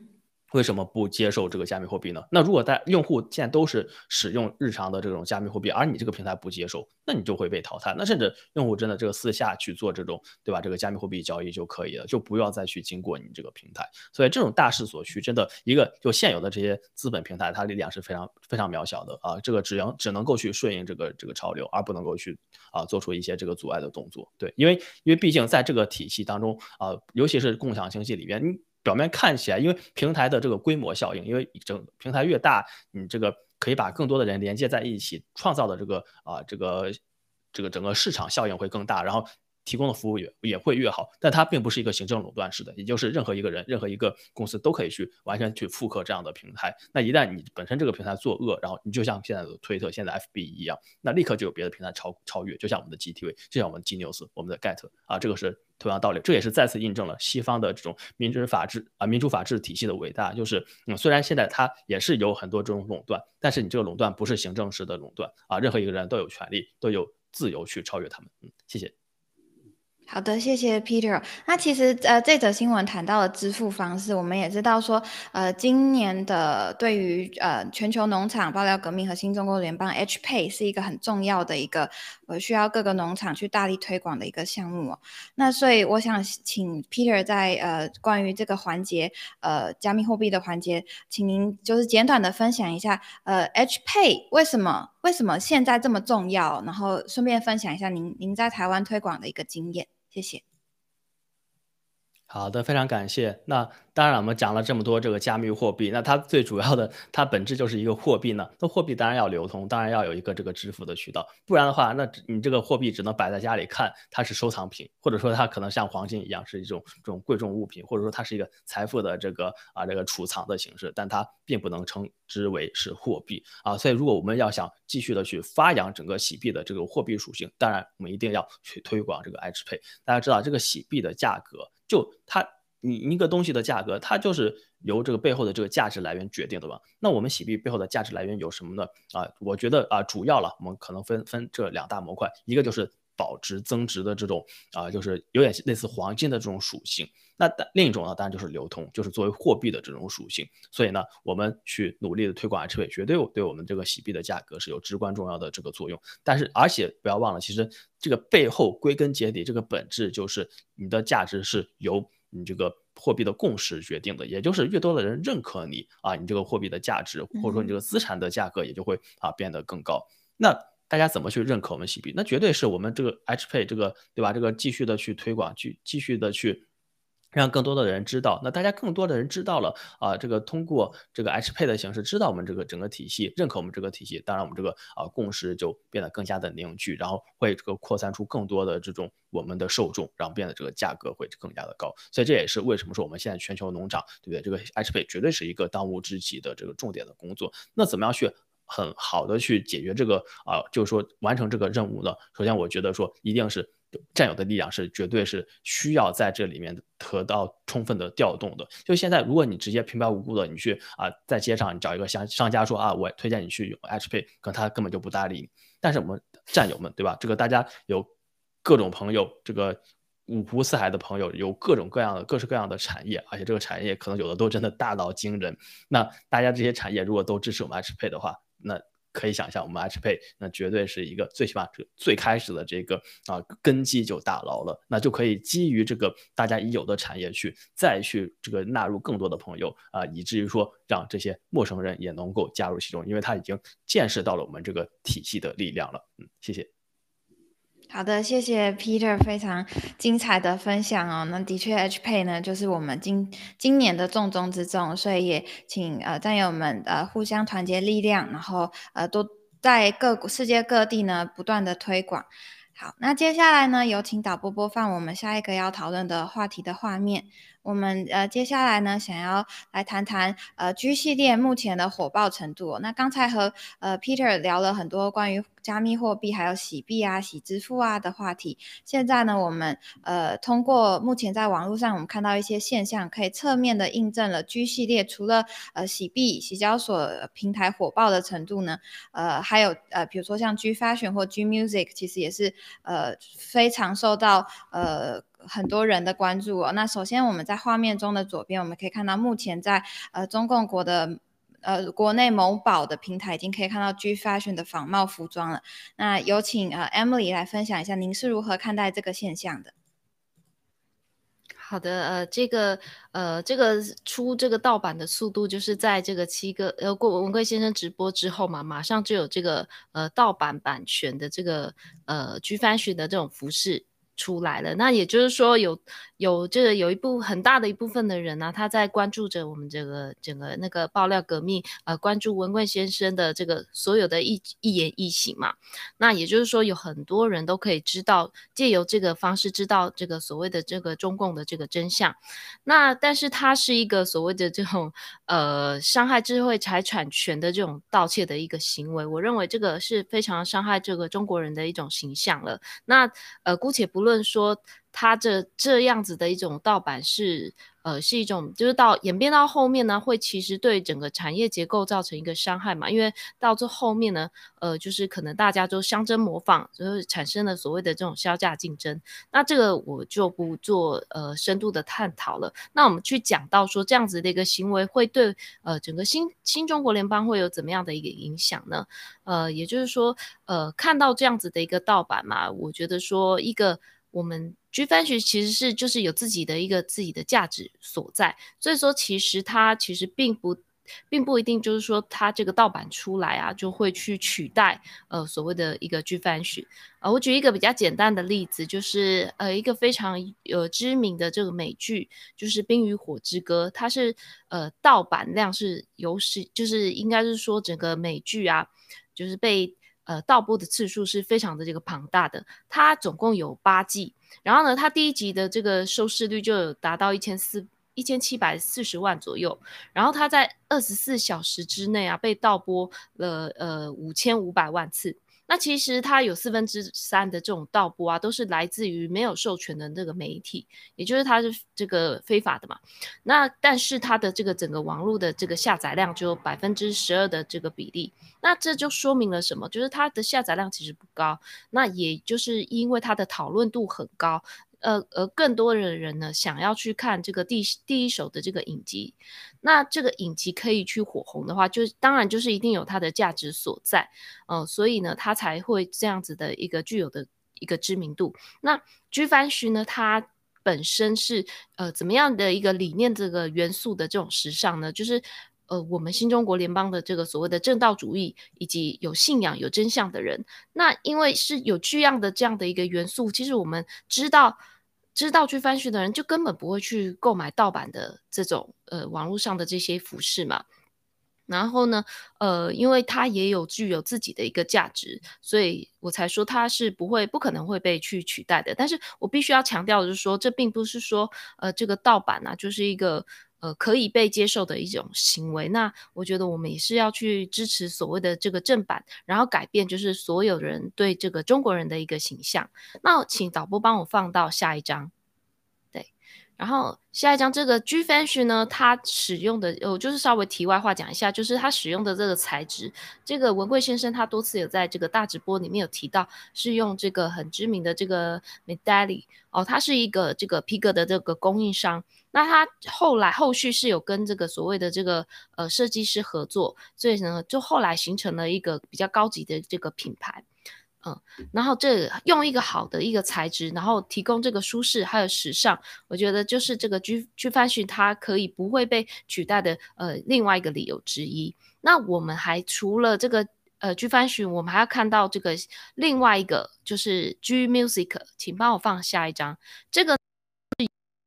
为什么不接受这个加密货币呢？那如果在用户现在都是使用日常的这种加密货币，而你这个平台不接受，那你就会被淘汰。那甚至用户真的这个私下去做这种，对吧？这个加密货币交易就可以了，就不要再去经过你这个平台。所以这种大势所趋，真的一个就现有的这些资本平台，它力量是非常非常渺小的啊。这个只能只能够去顺应这个这个潮流，而不能够去啊做出一些这个阻碍的动作。对，因为因为毕竟在这个体系当中啊，尤其是共享经济里边，你。表面看起来，因为平台的这个规模效应，因为整平台越大，你这个可以把更多的人连接在一起，创造的这个啊这个这个整个市场效应会更大，然后。提供的服务也也会越好，但它并不是一个行政垄断式的，也就是任何一个人、任何一个公司都可以去完全去复刻这样的平台。那一旦你本身这个平台作恶，然后你就像现在的推特、现在 FB 一样，那立刻就有别的平台超超越，就像我们的 GTV，就像我们的 G News、我们的 Get 啊，这个是同样道理。这也是再次印证了西方的这种民主法治啊、民主法治体系的伟大。就是嗯，虽然现在它也是有很多这种垄断，但是你这个垄断不是行政式的垄断啊，任何一个人都有权利、都有自由去超越他们。嗯，谢谢。好的，谢谢 Peter。那其实呃，这则新闻谈到了支付方式，我们也知道说，呃，今年的对于呃全球农场爆料革命和新中国联邦 H Pay 是一个很重要的一个呃需要各个农场去大力推广的一个项目。那所以我想请 Peter 在呃关于这个环节呃加密货币的环节，请您就是简短的分享一下呃 H Pay 为什么为什么现在这么重要，然后顺便分享一下您您在台湾推广的一个经验。谢谢。好的，非常感谢。那当然，我们讲了这么多这个加密货币，那它最主要的，它本质就是一个货币呢。那货币当然要流通，当然要有一个这个支付的渠道，不然的话，那你这个货币只能摆在家里看，它是收藏品，或者说它可能像黄金一样是一种这种贵重物品，或者说它是一个财富的这个啊这个储藏的形式，但它并不能称之为是货币啊。所以，如果我们要想继续的去发扬整个洗币的这个货币属性，当然我们一定要去推广这个 H Pay。大家知道，这个洗币的价格。就它，你一个东西的价格，它就是由这个背后的这个价值来源决定的吧？那我们洗币背后的价值来源有什么呢？啊，我觉得啊，主要了，我们可能分分这两大模块，一个就是保值增值的这种啊，就是有点类似黄金的这种属性。那另一种呢，当然就是流通，就是作为货币的这种属性。所以呢，我们去努力的推广 H 币，绝对对我们这个洗币的价格是有至关重要的这个作用。但是，而且不要忘了，其实这个背后归根结底，这个本质就是你的价值是由你这个货币的共识决定的。也就是越多的人认可你啊，你这个货币的价值或者说你这个资产的价格也就会啊变得更高。那大家怎么去认可我们洗币？那绝对是我们这个 H Pay 这个对吧？这个继续的去推广，去继续的去。让更多的人知道，那大家更多的人知道了啊，这个通过这个 H Pay 的形式知道我们这个整个体系，认可我们这个体系，当然我们这个啊共识就变得更加的凝聚，然后会这个扩散出更多的这种我们的受众，然后变得这个价格会更加的高。所以这也是为什么说我们现在全球农场，对不对？这个 H Pay 绝对是一个当务之急的这个重点的工作。那怎么样去很好的去解决这个啊，就是说完成这个任务呢？首先，我觉得说一定是。战友的力量是绝对是需要在这里面得到充分的调动的。就现在，如果你直接平白无故的你去啊，在街上你找一个商商家说啊，我推荐你去用 HP，可能他根本就不搭理你。但是我们战友们，对吧？这个大家有各种朋友，这个五湖四海的朋友，有各种各样的各式各样的产业，而且这个产业可能有的都真的大到惊人。那大家这些产业如果都支持我们 HP 的话，那。可以想象，我们 H Pay 那绝对是一个最起码这最开始的这个啊根基就打牢了，那就可以基于这个大家已有的产业去再去这个纳入更多的朋友啊，以至于说让这些陌生人也能够加入其中，因为他已经见识到了我们这个体系的力量了。嗯，谢谢。好的，谢谢 Peter 非常精彩的分享哦。那的确，H Pay 呢就是我们今今年的重中之重，所以也请呃战友们呃互相团结力量，然后呃都在各世界各地呢不断的推广。好，那接下来呢有请导播播放我们下一个要讨论的话题的画面。我们呃接下来呢，想要来谈谈呃 G 系列目前的火爆程度。那刚才和呃 Peter 聊了很多关于加密货币还有洗币啊、洗支付啊的话题。现在呢，我们呃通过目前在网络上我们看到一些现象，可以侧面的印证了 G 系列除了呃洗币、洗交所平台火爆的程度呢，呃还有呃比如说像 G Fashion 或 G Music，其实也是呃非常受到呃。很多人的关注哦。那首先，我们在画面中的左边，我们可以看到，目前在呃中共国的呃国内某宝的平台，已经可以看到 G Fashion 的仿冒服装了。那有请呃 Emily 来分享一下，您是如何看待这个现象的？好的，呃，这个呃这个出这个盗版的速度，就是在这个七个呃过文贵先生直播之后嘛，马上就有这个呃盗版版权的这个呃 G Fashion 的这种服饰。出来了，那也就是说有有这个有一部很大的一部分的人呢，他在关注着我们这个整个那个爆料革命，呃，关注文贵先生的这个所有的一一言一行嘛。那也就是说有很多人都可以知道，借由这个方式知道这个所谓的这个中共的这个真相。那但是它是一个所谓的这种呃伤害智慧财产权的这种盗窃的一个行为，我认为这个是非常伤害这个中国人的一种形象了。那呃姑且不。论说它这这样子的一种盗版是。呃，是一种，就是到演变到后面呢，会其实对整个产业结构造成一个伤害嘛？因为到这后面呢，呃，就是可能大家都相争模仿，就是产生了所谓的这种销价竞争。那这个我就不做呃深度的探讨了。那我们去讲到说这样子的一个行为会对呃整个新新中国联邦会有怎么样的一个影响呢？呃，也就是说，呃，看到这样子的一个盗版嘛，我觉得说一个。我们 G 翻学其实是就是有自己的一个自己的价值所在，所以说其实它其实并不并不一定就是说它这个盗版出来啊就会去取代呃所谓的一个 G 翻学。呃，我举一个比较简单的例子，就是呃一个非常有知名的这个美剧，就是《冰与火之歌》，它是呃盗版量是有史，就是应该是说整个美剧啊，就是被。呃，盗播的次数是非常的这个庞大的，它总共有八季，然后呢，它第一集的这个收视率就有达到一千四一千七百四十万左右，然后它在二十四小时之内啊被盗播了呃五千五百万次。那其实它有四分之三的这种盗播啊，都是来自于没有授权的这个媒体，也就是它是这个非法的嘛。那但是它的这个整个网络的这个下载量只有百分之十二的这个比例，那这就说明了什么？就是它的下载量其实不高，那也就是因为它的讨论度很高。呃，而更多的人呢，想要去看这个第第一手的这个影集，那这个影集可以去火红的话，就当然就是一定有它的价值所在，呃，所以呢，它才会这样子的一个具有的一个知名度。那居番须呢，它本身是呃怎么样的一个理念这个元素的这种时尚呢？就是呃我们新中国联邦的这个所谓的正道主义以及有信仰、有真相的人，那因为是有这样的这样的一个元素，其实我们知道。知道去翻讯的人，就根本不会去购买盗版的这种呃网络上的这些服饰嘛。然后呢，呃，因为它也有具有自己的一个价值，所以我才说它是不会、不可能会被去取代的。但是我必须要强调的是说，这并不是说，呃，这个盗版啊，就是一个呃可以被接受的一种行为。那我觉得我们也是要去支持所谓的这个正版，然后改变就是所有人对这个中国人的一个形象。那请导播帮我放到下一张。然后下一张这个 G Fashion 呢，它使用的我就是稍微题外话讲一下，就是它使用的这个材质，这个文贵先生他多次有在这个大直播里面有提到，是用这个很知名的这个 Medalli 哦，它是一个这个皮革的这个供应商，那他后来后续是有跟这个所谓的这个呃设计师合作，所以呢就后来形成了一个比较高级的这个品牌。嗯，然后这用一个好的一个材质，然后提供这个舒适还有时尚，我觉得就是这个 G G Fashion 它可以不会被取代的呃另外一个理由之一。那我们还除了这个呃 G Fashion，我们还要看到这个另外一个就是 G Music，请帮我放下一张。这个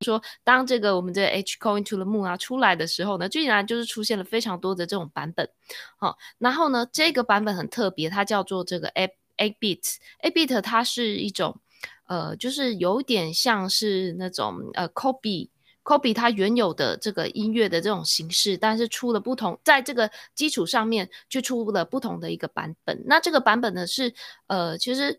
说当这个我们的 H Going to the Moon 啊出来的时候呢，居然就是出现了非常多的这种版本。好，然后呢这个版本很特别，它叫做这个 A。A Bit A Bit，它是一种，呃，就是有点像是那种呃，copy，copy 它原有的这个音乐的这种形式，但是出了不同，在这个基础上面就出了不同的一个版本。那这个版本呢是，呃，其实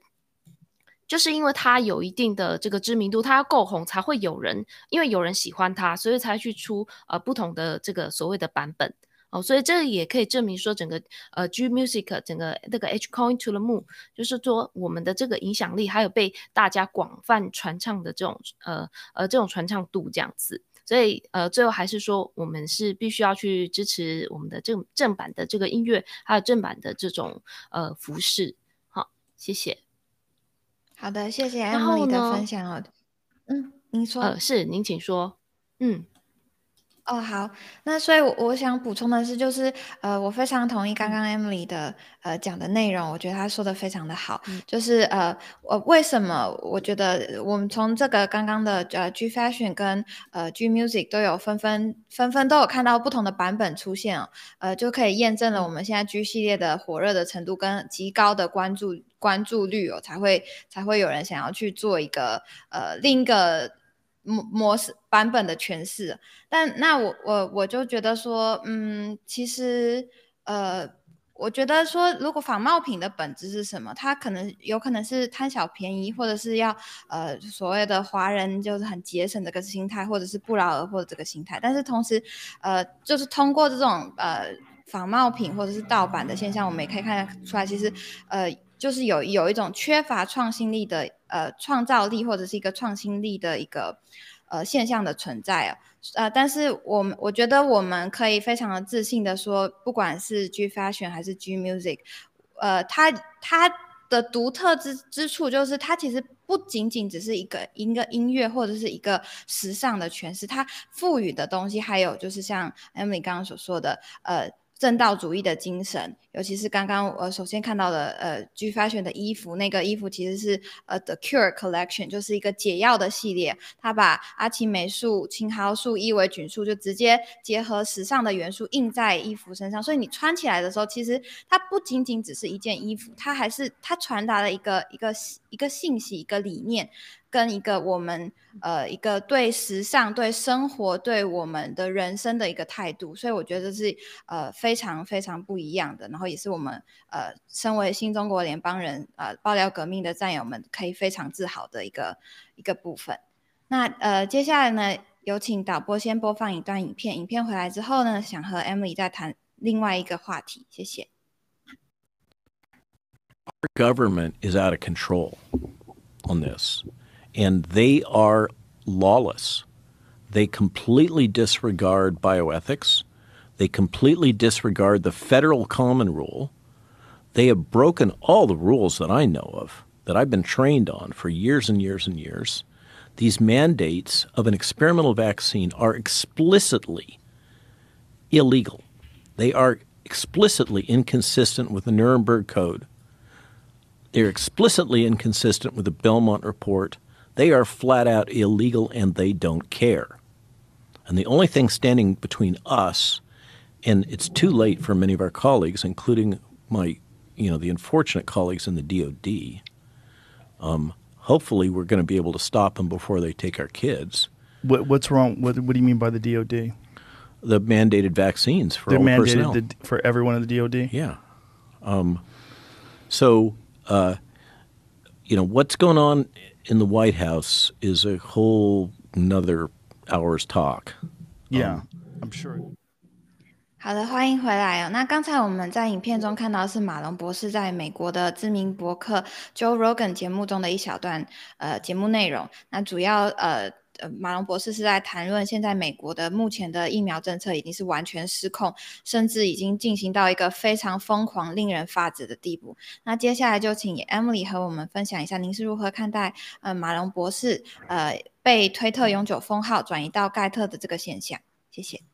就是因为它有一定的这个知名度，它要够红才会有人，因为有人喜欢它，所以才去出呃不同的这个所谓的版本。哦，所以这也可以证明说，整个呃 G Music 整个那个 H Coin to the Moon，就是说我们的这个影响力，还有被大家广泛传唱的这种呃呃这种传唱度这样子。所以呃最后还是说，我们是必须要去支持我们的正正版的这个音乐，还有正版的这种呃服饰。好，谢谢。好的，谢谢 Emily 的分享哦。嗯，您说。呃，是您请说。嗯。哦，好，那所以我我想补充的是，就是呃，我非常同意刚刚 Emily 的呃讲的内容，我觉得她说的非常的好，就是呃，我为什么我觉得我们从这个刚刚的呃 G Fashion 跟呃 G Music 都有纷纷纷纷都有看到不同的版本出现哦，呃，就可以验证了我们现在 G 系列的火热的程度跟极高的关注关注率哦，才会才会有人想要去做一个呃另一个。模模式版本的诠释，但那我我我就觉得说，嗯，其实呃，我觉得说，如果仿冒品的本质是什么？它可能有可能是贪小便宜，或者是要呃所谓的华人就是很节省这个心态，或者是不劳而获的这个心态。但是同时，呃，就是通过这种呃仿冒品或者是盗版的现象，我们也可以看出来，其实呃。就是有有一种缺乏创新力的呃创造力或者是一个创新力的一个呃现象的存在啊，呃，但是我们我觉得我们可以非常的自信的说，不管是 G Fashion 还是 G Music，呃，它它的独特之之处就是它其实不仅仅只是一个一个音乐或者是一个时尚的诠释，它赋予的东西还有就是像 Emily 刚刚所说的呃。正道主义的精神，尤其是刚刚我首先看到的，呃，G Fashion 的衣服，那个衣服其实是呃 The Cure Collection，就是一个解药的系列。它把阿奇霉素、青蒿素、伊维菌素就直接结合时尚的元素印在衣服身上，所以你穿起来的时候，其实它不仅仅只是一件衣服，它还是它传达了一个一个一个信息、一个理念。跟一个我们呃一个对时尚、对生活、对我们的人生的一个态度，所以我觉得是呃非常非常不一样的，然后也是我们呃身为新中国联邦人呃爆料革命的战友们可以非常自豪的一个一个部分。那呃接下来呢，有请导播先播放一段影片，影片回来之后呢，想和 Emily 再谈另外一个话题，谢谢。Our government is out of control on this. And they are lawless. They completely disregard bioethics. They completely disregard the federal common rule. They have broken all the rules that I know of, that I've been trained on for years and years and years. These mandates of an experimental vaccine are explicitly illegal. They are explicitly inconsistent with the Nuremberg Code. They're explicitly inconsistent with the Belmont Report They are flat out illegal and they don't care. And the only thing standing between us, and it's too late for many of our colleagues, including my, you know, the unfortunate colleagues in the DOD. Um, hopefully, we're going to be able to stop them before they take our kids. What, what's wrong? What, what do you mean by the DOD? The mandated vaccines for They're all mandated personnel. the, for everyone in the DOD. Yeah. Um, so, uh, you know, what's going on in the White House is a whole another hour's talk. Yeah, I'm sure. 好的，欢迎回来哦。那刚才我们在影片中看到是马龙博士在美国的知名博客 Joe Rogan 节目中的一小段呃节目内容。那主要呃 呃马龙博士是在谈论现在美国的目前的疫苗政策已经是完全失控，甚至已经进行到一个非常疯狂、令人发指的地步。那接下来就请 Emily 和我们分享一下，您是如何看待呃马龙博士呃被推特永久封号转移到盖特的这个现象？谢谢。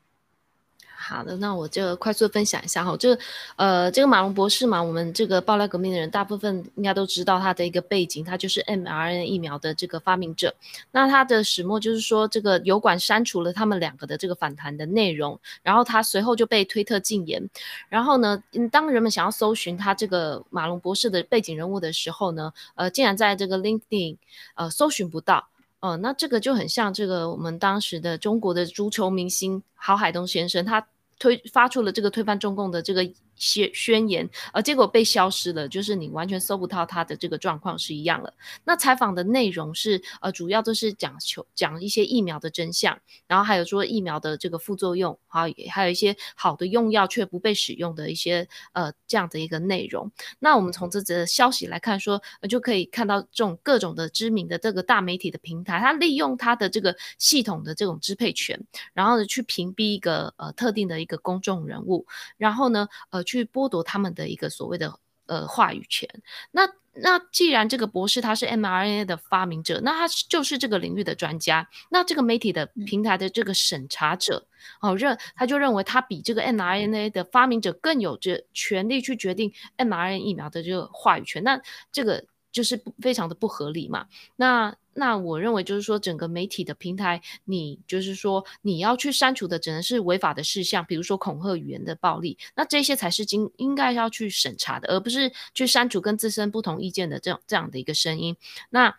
好的，那我就快速分享一下哈，这呃，这个马龙博士嘛，我们这个爆料革命的人大部分应该都知道他的一个背景，他就是 mRNA 疫苗的这个发明者。那他的始末就是说，这个油管删除了他们两个的这个反弹的内容，然后他随后就被推特禁言。然后呢，当人们想要搜寻他这个马龙博士的背景人物的时候呢，呃，竟然在这个 LinkedIn 呃搜寻不到。呃，那这个就很像这个我们当时的中国的足球明星郝海东先生，他推发出了这个推翻中共的这个宣宣言，呃，结果被消失了，就是你完全搜不到他的这个状况是一样了。那采访的内容是呃，主要都是讲求讲一些疫苗的真相，然后还有说疫苗的这个副作用，还有还有一些好的用药却不被使用的一些呃这样的一个内容。那我们从这则消息来看说，就可以看到这种各种的知名的这个大媒体的平台，它利用它的这个系统的这种支配权，然后呢去屏蔽一个呃特定的一个公众人物，然后呢呃去剥夺他们的一个所谓的呃话语权。那那既然这个博士他是 mRNA 的发明者，那他就是这个领域的专家，那这个媒体的平台的这个审查者哦认他就认为他比这个 mRNA 的发明者更有这权利去决定 mRNA 疫苗的这个话语权，那这个就是非常的不合理嘛。那那我认为就是说，整个媒体的平台，你就是说你要去删除的，只能是违法的事项，比如说恐吓语言的暴力，那这些才是应应该要去审查的，而不是去删除跟自身不同意见的这样这样的一个声音。那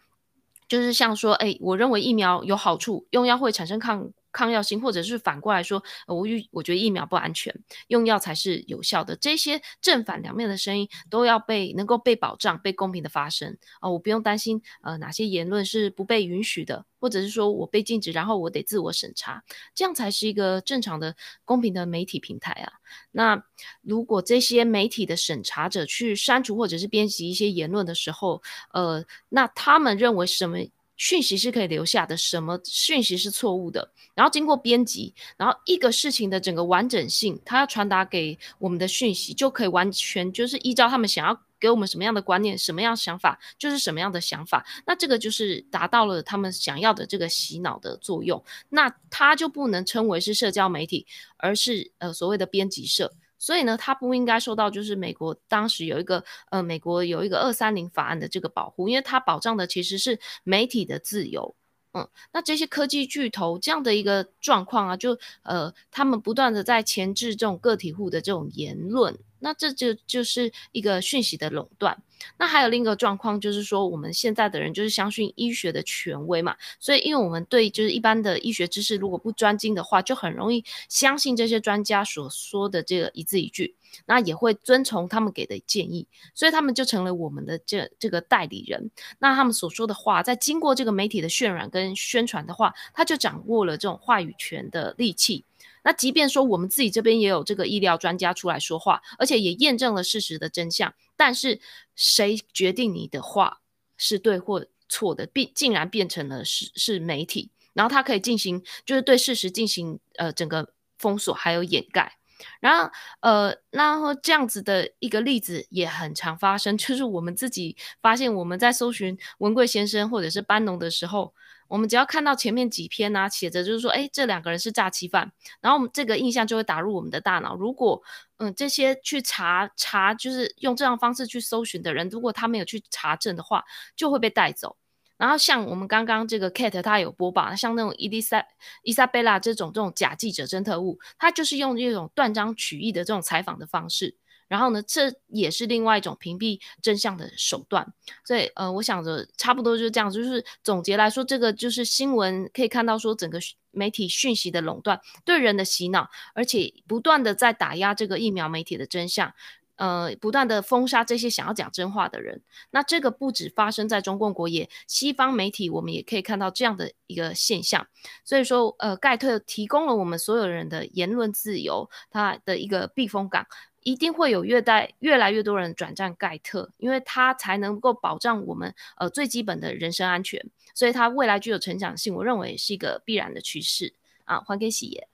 就是像说，哎，我认为疫苗有好处，用药会产生抗。抗药性，或者是反过来说，我预我觉得疫苗不安全，用药才是有效的。这些正反两面的声音都要被能够被保障、被公平的发声啊！我不用担心呃哪些言论是不被允许的，或者是说我被禁止，然后我得自我审查，这样才是一个正常的、公平的媒体平台啊。那如果这些媒体的审查者去删除或者是编辑一些言论的时候，呃，那他们认为什么？讯息是可以留下的，什么讯息是错误的？然后经过编辑，然后一个事情的整个完整性，它要传达给我们的讯息，就可以完全就是依照他们想要给我们什么样的观念、什么样想法，就是什么样的想法。那这个就是达到了他们想要的这个洗脑的作用。那它就不能称为是社交媒体，而是呃所谓的编辑社。所以呢，它不应该受到就是美国当时有一个呃，美国有一个二三零法案的这个保护，因为它保障的其实是媒体的自由。嗯，那这些科技巨头这样的一个状况啊，就呃，他们不断的在钳制这种个体户的这种言论，那这就就是一个讯息的垄断。那还有另一个状况，就是说我们现在的人就是相信医学的权威嘛，所以因为我们对就是一般的医学知识如果不专精的话，就很容易相信这些专家所说的这个一字一句，那也会遵从他们给的建议，所以他们就成了我们的这这个代理人。那他们所说的话，在经过这个媒体的渲染跟宣传的话，他就掌握了这种话语权的利器。那即便说我们自己这边也有这个医疗专家出来说话，而且也验证了事实的真相，但是谁决定你的话是对或错的，并竟然变成了是是媒体，然后它可以进行就是对事实进行呃整个封锁还有掩盖，然后呃然后这样子的一个例子也很常发生，就是我们自己发现我们在搜寻文贵先生或者是班农的时候。我们只要看到前面几篇啊，写着就是说，哎，这两个人是诈欺犯，然后我们这个印象就会打入我们的大脑。如果嗯这些去查查，就是用这样方式去搜寻的人，如果他没有去查证的话，就会被带走。然后像我们刚刚这个 Kate 他有播报，像那种伊丽莎伊莎贝拉这种这种假记者真特务，他就是用这种断章取义的这种采访的方式。然后呢，这也是另外一种屏蔽真相的手段。所以，呃，我想着差不多就是这样。就是总结来说，这个就是新闻可以看到说，整个媒体讯息的垄断，对人的洗脑，而且不断的在打压这个疫苗媒体的真相，呃，不断的封杀这些想要讲真话的人。那这个不止发生在中共国，也西方媒体我们也可以看到这样的一个现象。所以说，呃，盖特提供了我们所有人的言论自由，他的一个避风港。一定会有越带越来越多人转战盖特，因为它才能够保障我们呃最基本的人身安全，所以它未来具有成长性，我认为是一个必然的趋势啊。还给喜爷。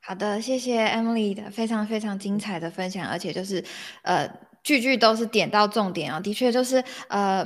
好的，谢谢 Emily 的非常非常精彩的分享，而且就是呃。句句都是点到重点啊，的确就是呃，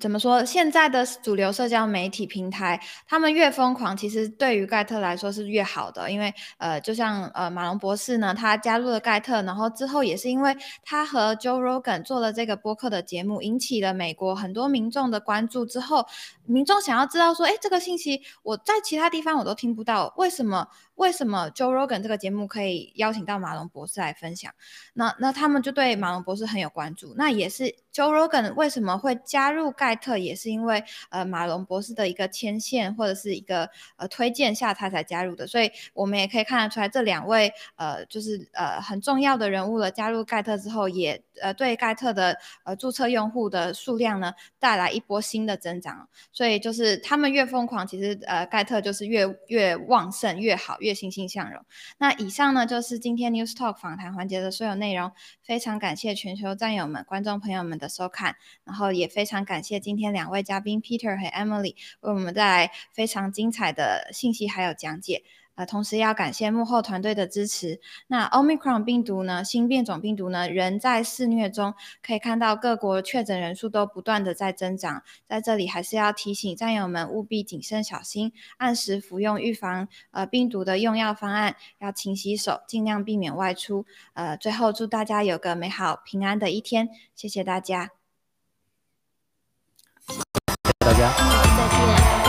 怎么说？现在的主流社交媒体平台，他们越疯狂，其实对于盖特来说是越好的，因为呃，就像呃马龙博士呢，他加入了盖特，然后之后也是因为他和 Joe Rogan 做了这个播客的节目，引起了美国很多民众的关注之后，民众想要知道说，哎，这个信息我在其他地方我都听不到，为什么？为什么 Joe Rogan 这个节目可以邀请到马龙博士来分享？那那他们就对马龙博士很有关注。那也是 Joe Rogan 为什么会加入盖特，也是因为呃马龙博士的一个牵线或者是一个呃推荐下他才加入的。所以我们也可以看得出来，这两位呃就是呃很重要的人物了，加入盖特之后，也呃对盖特的呃注册用户的数量呢带来一波新的增长。所以就是他们越疯狂，其实呃盖特就是越越旺盛越好越。欣欣向荣。那以上呢，就是今天 News Talk 访谈环节的所有内容。非常感谢全球战友们、观众朋友们的收看，然后也非常感谢今天两位嘉宾 Peter 和 Emily 为我们带来非常精彩的信息还有讲解。呃，同时要感谢幕后团队的支持。那 Omicron 病毒呢，新变种病毒呢，仍在肆虐中。可以看到各国确诊人数都不断的在增长。在这里还是要提醒战友们务必谨慎小心，按时服用预防呃病毒的用药方案，要勤洗手，尽量避免外出。呃，最后祝大家有个美好平安的一天，谢谢大家。大家，再见。